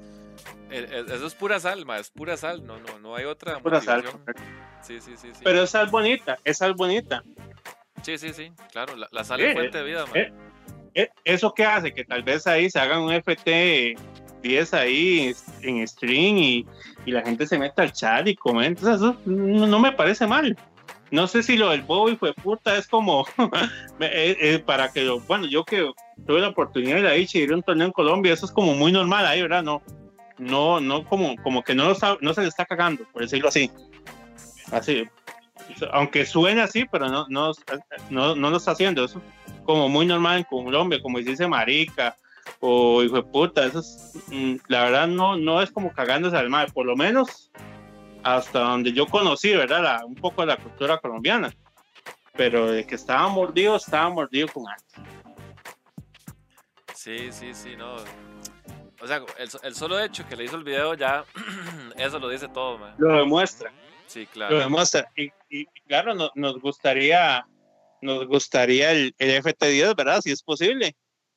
El- el- eso es pura sal, mae, es pura sal. No, no, no hay otra Pura sal. Sí, sí, sí, sí. Pero es bonita, esa es bonita. Sí, sí, sí, claro. La, la sal Sí, es fuente de vida, Eh, ¿Eso qué hace? Que tal vez ahí se hagan un FT 10 ahí en stream y, y la gente se meta al chat y comenta. Eso no, me parece mal. No sé si lo del Bobby fue puta, es como eh, eh, para que lo, bueno, yo que tuve la oportunidad de de ir a un torneo en Colombia, eso es como muy normal ahí, ¿verdad? No, no, no como, como que no, lo está- no se le está cagando, por decirlo así. Así, aunque suene así, pero no, no, no, no lo está haciendo. Eso como muy normal en Colombia, como dice marica o hijo de puta, eso es, mm, la verdad no, no es como cagándose al mar, por lo menos hasta donde yo conocí, ¿verdad? La- un poco de la cultura colombiana, pero de que estaba mordido, estaba mordido con algo. Sí, sí, sí, no. O sea, el, el solo hecho que le hizo el video ya, eso lo dice todo, mae. Lo demuestra, Sí, lo claro. demuestra. Y, y- y claro, no- nos gustaría, nos gustaría el, el FT10, ¿verdad? Si es posible.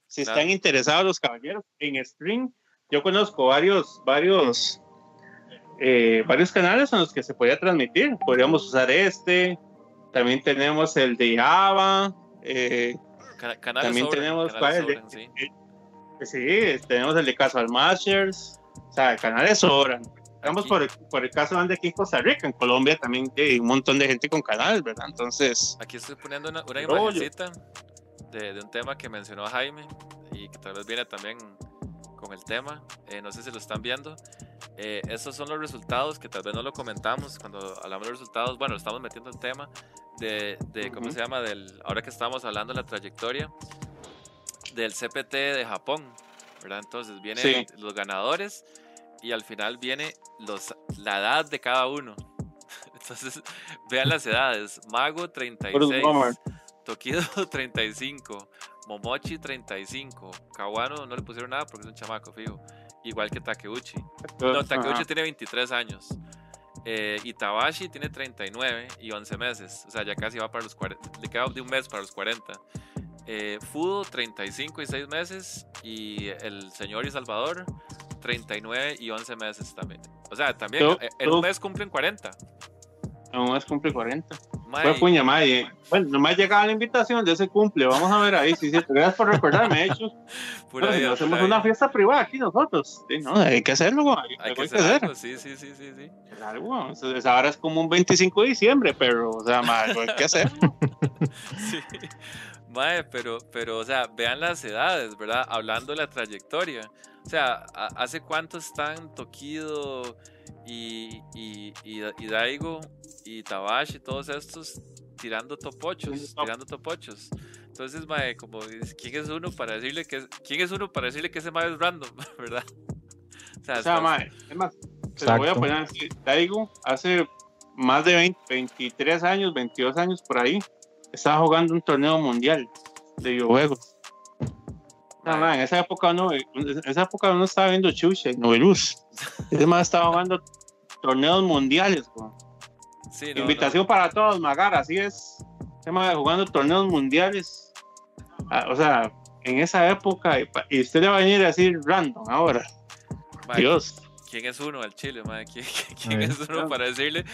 Si Claro. están interesados los caballeros en stream, yo conozco varios, varios, eh, varios canales en los que se podía transmitir. Podríamos usar este. También tenemos el de Java. eh, Cana- canales también tenemos canales de- sí, tenemos el de Casual Masters. O sea, canales sobran. Aquí. por el, por el caso de aquí en Costa Rica. En Colombia también hay un montón de gente con canales, ¿verdad? Entonces, Aquí estoy poniendo una, una imagencita de, de un tema que mencionó Jaime y que tal vez viene también con el tema. Eh, no sé si lo están viendo. Eh, estos son los resultados que tal vez no lo comentamos cuando hablamos de resultados. Bueno, estamos metiendo el tema de, de ¿cómo Ujú. se llama? Del, ahora que estamos hablando de la trayectoria del CPT de Japón, ¿verdad? Entonces vienen Sí. los ganadores y al final viene los, la edad de cada uno. Entonces, vean las edades. Mago 36, bummer. Tokido 35, Momochi 35, Kawano no le pusieron nada porque es un chamaco, fijo. Igual que Takeuchi. No, Takeuchi tiene 23 años. Eh, Itabashi tiene 39 y 11 meses. O sea, ya casi va para los 40. Le queda de un mes para los 40. Eh, Fudo 35 y 6 meses. Y el señor y Salvador 39 y 11 meses también. O sea, también Tú- eh, en un mes cumplen 40. Aún más cumple 40. Mae, Fue puña madre. Bueno, no me ha llegado la invitación de ese cumple. Vamos a ver ahí. Sí, sí. Gracias por recordarme. Hecho, pura bueno, no hacemos pura una vida. fiesta privada aquí nosotros. Sí, no, hay que hacerlo. güey. Hay que hacer algo, sí, sí, sí, sí, sí. Claro, eso ahora es como un 25 de diciembre, pero, o sea, ma, hay que hacer. Sí. Mae, pero, pero, o sea, vean las edades, ¿verdad? Hablando de la trayectoria. O sea, ¿hace cuánto están Tokido y, y, y, y Daigo y Tabashi, todos estos, tirando topochos, Top. tirando topochos? Entonces, mae, como, ¿quién es uno para decirle que, quién es uno para decirle que ese mae es random, ¿verdad? O sea, O sea, estás- ma, es más, se lo voy a poner así. Daigo, hace más de 20, 23 años, 22 años por ahí, estaba jugando un torneo mundial de videojuegos. Ma, en esa época uno, en esa época uno estaba viendo Chucha Noveluz. Ese más estaba jugando torneos mundiales, sí, no, Invitación para todos, Magar, así es. Ese ma jugando torneos mundiales. Ah, o sea, en esa época, y usted le va a venir a decir random ahora. no, Dios. ¿Quién es uno al Chile, mae? ¿Quién, quién es uno para decirle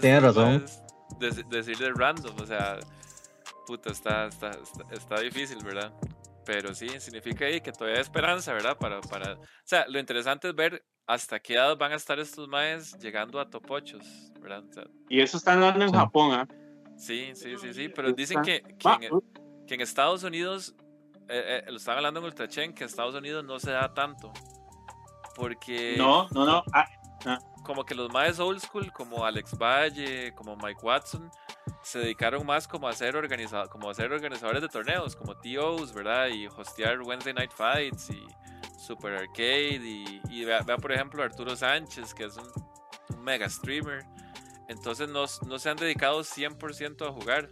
Tiene razón. decirle random? O sea, puta, está, está, está, está difícil, ¿verdad? Pero sí, significa ahí que todavía hay esperanza, ¿verdad? Para, para... O sea, lo interesante es ver hasta qué edad van a estar estos maes llegando a topochos, ¿verdad? O sea, Y eso está andando en Sí. Japón, ¿ah? sí, sí, sí, sí, pero dicen que, que en, que en Estados Unidos, eh, eh, lo están hablando en Ultrachen, que en Estados Unidos no se da tanto. Porque No, no, no. ah, como que los más old school, como Alex Valle, como Mike Watson, se dedicaron más como a ser organizado, como a ser organizadores de torneos, como TOs, ¿verdad? Y hostear Wednesday Night Fights y Super Arcade y, vea, por ejemplo Arturo Sánchez, que es un, mega streamer. Entonces no, no se han dedicado 100% a jugar.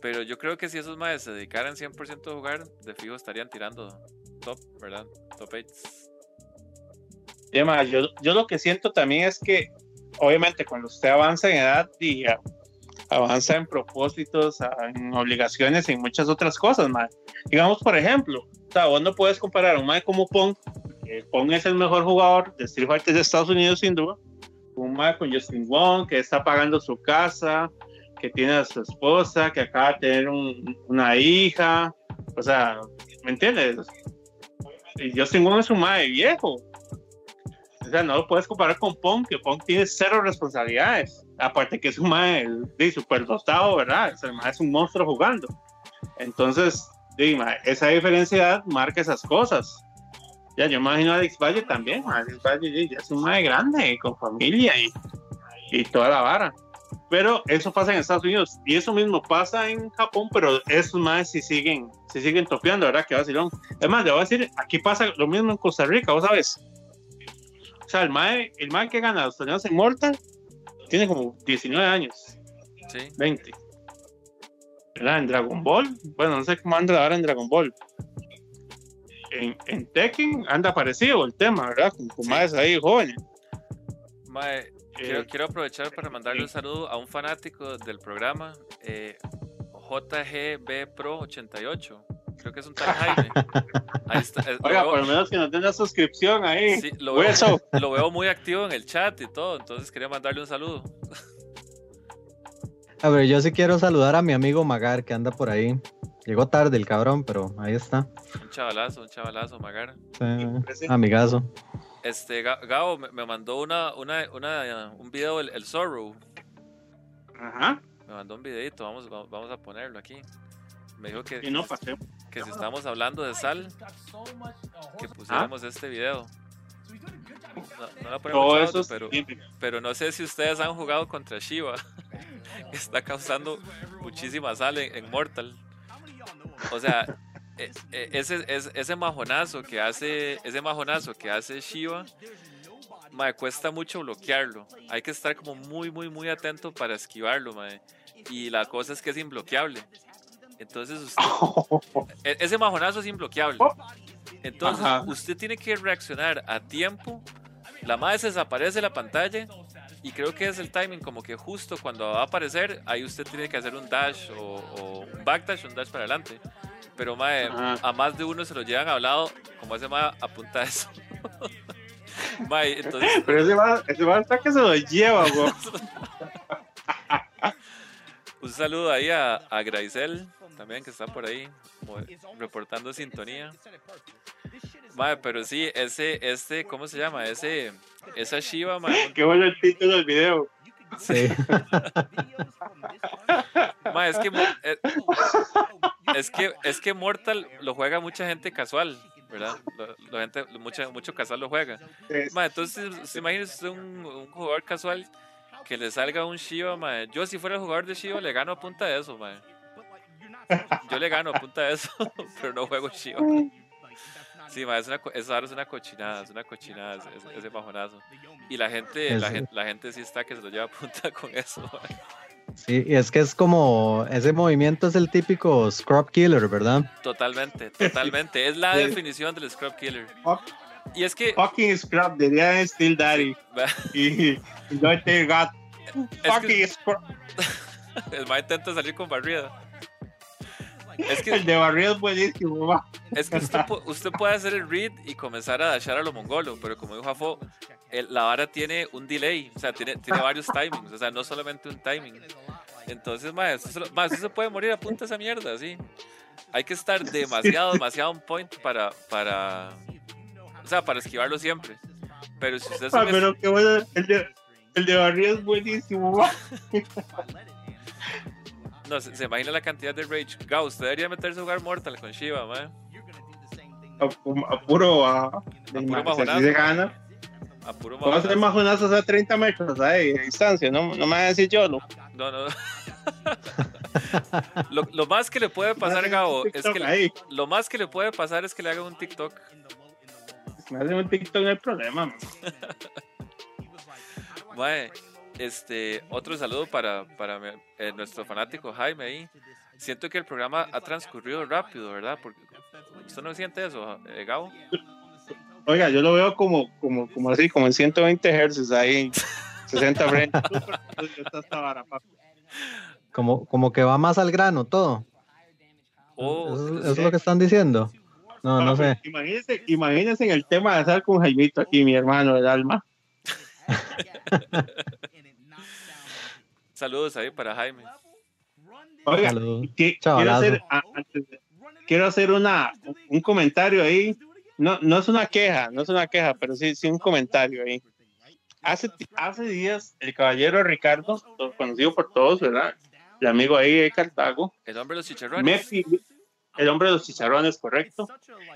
Pero yo creo que si esos madres se dedicaran 100% a jugar, de fijo estarían tirando top, ¿verdad? Top 8. Sí, ma, yo, yo lo que siento también es que, obviamente, cuando usted avanza en edad y avanza en propósitos, en obligaciones en muchas otras cosas, ma. Digamos, por ejemplo, o sea, vos no puedes comparar a un mae como Pong, que Pong es el mejor jugador de Street Fighter de Estados Unidos, sin duda, un mae con Justin Wong, que está pagando su casa, que tiene a su esposa, que acaba de tener un- una hija, o sea, ¿me entiendes? Y Justin Wong es un mae viejo. O sea, no lo puedes comparar con Pong, que Pong tiene cero responsabilidades. Aparte que es un mae super dotado, ¿verdad? O sea, el mae es un monstruo jugando. Entonces, sí, mae, esa diferencia marca esas cosas. Ya, yo imagino a Alex Valle también. Alex Valle ya- es un mae grande, con familia y, y toda la vara. Pero eso pasa en Estados Unidos y eso mismo pasa en Japón, pero esos más sí siguen, sí siguen topeando, ¿verdad? Que vacilón. Es más, le voy a decir, aquí pasa lo mismo en Costa Rica, ¿vos sabes? O sea, el mae, el mae que gana los torneos en Mortal tiene como 19 años, Sí. 20. ¿Verdad? En Dragon Ball, bueno, no sé cómo anda ahora en Dragon Ball. En, en Tekken anda parecido el tema, ¿verdad? Con, con Sí. maes ahí jóvenes. Mae, quiero, Eh, quiero aprovechar para mandarle un saludo a un fanático del programa, eh, JGB Pro 88. Creo que es un tal Jaime. Ahí está, eh, Oiga, por lo menos que nos den una suscripción ahí. sí, lo, veo, Hueso. lo veo muy activo en el chat y todo, entonces quería mandarle un saludo. A ver, yo sí quiero saludar a mi amigo Magar que anda por ahí. Llegó tarde el cabrón, pero ahí está. Un chavalazo, un chavalazo, Magar. Sí, amigazo. Este, Ga- Gabo me, mandó una, una, una, un video, el, el Zorro. Ajá. Me mandó un videito, vamos, vamos a ponerlo aquí. Me dijo que, Y no pasé. Que si estamos hablando de sal, que pusiéramos este video. No, no la ponemos es pero, pero no sé si ustedes han jugado contra Shiva. que está causando muchísima sal en, en Mortal. O sea, e- e- ese, ese, ese majonazo que hace, ese majonazo que hace Shiva, mae, cuesta mucho bloquearlo. Hay que estar como muy, muy, muy atento para esquivarlo, mae. Y la cosa es que es imbloqueable. Entonces usted, e- ese majonazo es imbloqueable. Entonces Ajá. usted tiene que reaccionar a tiempo. La madre se desaparece de la pantalla y creo que es el timing como que justo cuando va a aparecer, ahí usted tiene que hacer un dash o, o un backdash, un dash para adelante. Pero Ajá. a más de uno se lo llevan hablado, como ese mae apunta eso. mae, entonces Pero ese va, ese va hasta que se lo lleva, un saludo ahí a, a Graisel, también que está por ahí reportando sintonía. Mae, pero sí, ese, este, ¿cómo se llama? Ese, esa Shiva, mae, Qué bueno el título del video. Sí. Ma, es que eh, es que es que Mortal lo juega mucha gente casual, ¿verdad? Lo- la gente mucha, mucho casual lo juega. Ma, entonces, se imagina usted un, un jugador casual que le salga un Shiva, ma. Yo si fuera el jugador de Shiva le gano a punta de eso, ma. Yo le gano a punta de eso, pero no juego Shiva. Sí, ma, es una, ahora es una cochinada, es una cochinada ese, ese- bajonazo. Y la gente, la Es- gente, la gente sí está que se lo lleva a punta con eso, ma. Sí, y es que es como, ese movimiento es el típico scrub killer, ¿verdad? Totalmente, totalmente. Es la Sí. definición del Scrub Killer. Y es que, Fucking scrap, diría Steel Daddy. Y, no te got. es Fucking scrap. el ma intenta salir con barrida. Es El que, de barrio es buenísimo, va. es que usted, usted puede hacer el read y comenzar a dashar a lo mongolo, pero como dijo Afo, el- la vara tiene un delay, o sea, tiene, tiene varios timings, o sea, no solamente un timing. Entonces, ma, se lo- ma, usted se puede morir a punta esa mierda, sí. Hay que estar demasiado, demasiado on point para, para, o sea, para esquivarlo siempre. Pero si usted Ah, pero qué bueno. El de, el de barrio es buenísimo, va. No, se, se imagina la cantidad de rage. Gao, usted debería meterse a jugar Mortal con Shiva, man. A, a puro. A, puro si majonazo. así se gana. A puro Puedo hacer mamonazo. majonazos a 30 metros ahí, de distancia. No, no me vas a decir yo, no. No, no. lo, lo más que le puede pasar, Gabo, es que le- lo más que le puede pasar es que le haga un TikTok. Me hacen un TikTok no hay problema. man. Mae, este, otro saludo para, para mi- eh, nuestro fanático Jaime ahí. Siento que el programa ha transcurrido rápido, ¿verdad? Porque, ¿Usted no siente eso, eh, Gabo? Oiga, yo lo veo como, como, como así, como en 120 Hz ahí, 60 frente. Esta está vara, papi. Como, como que va más al grano todo. Oh, ¿Eso, no eso es lo que están diciendo? No, no sé. Imagínense, imagínense en el tema de estar con Jaimito aquí, mi hermano del alma. Saludos ahí para Jaime. Oiga, quiero hacer, antes quiero hacer una, un comentario ahí. No, no es una queja, no es una queja, pero sí, sí un comentario ahí. Hace, hace días, el caballero Ricardo, conocido por todos, ¿verdad? El amigo ahí de Cartago, El hombre de los me chicharrones. pidió, el hombre de los chicharrones, correcto.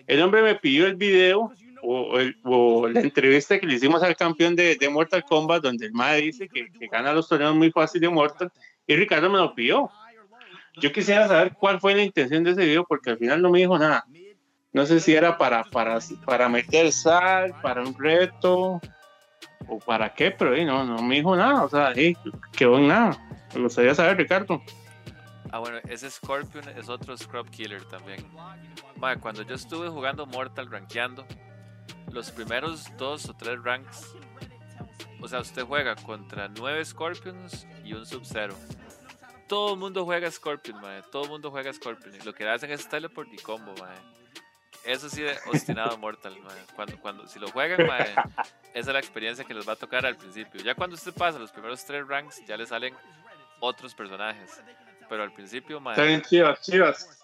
El hombre me pidió el video o, el- o la entrevista que le hicimos al campeón de, de Mortal Kombat, donde el MAE dice que, que gana los torneos muy fácil de Mortal, y Ricardo me lo pidió. Yo quisiera saber cuál fue la intención de ese video, porque al final no me dijo nada. No sé si era para, para, para meter sal, para un reto, o para qué, pero eh, no, no me dijo nada. O sea, eh, quedó en nada. Me gustaría saber, Ricardo. Ah, bueno, ese Scorpion es otro Scrub Killer también. Mae, cuando yo estuve jugando Mortal, rankeando, los primeros dos o tres ranks, o sea, usted juega contra nueve Scorpions y un Sub-Zero. Todo el mundo juega Scorpion, mae. Todo el mundo juega Scorpion. Lo que hacen es teleport y combo, mae. Eso sí de obstinado Mortal, mae. Cuando, cuando, si lo juegan, mae, esa es la experiencia que les va a tocar al principio. Ya cuando usted pasa los primeros tres ranks, ya le salen otros personajes. Pero al principio, Está bien, chivas, chivas.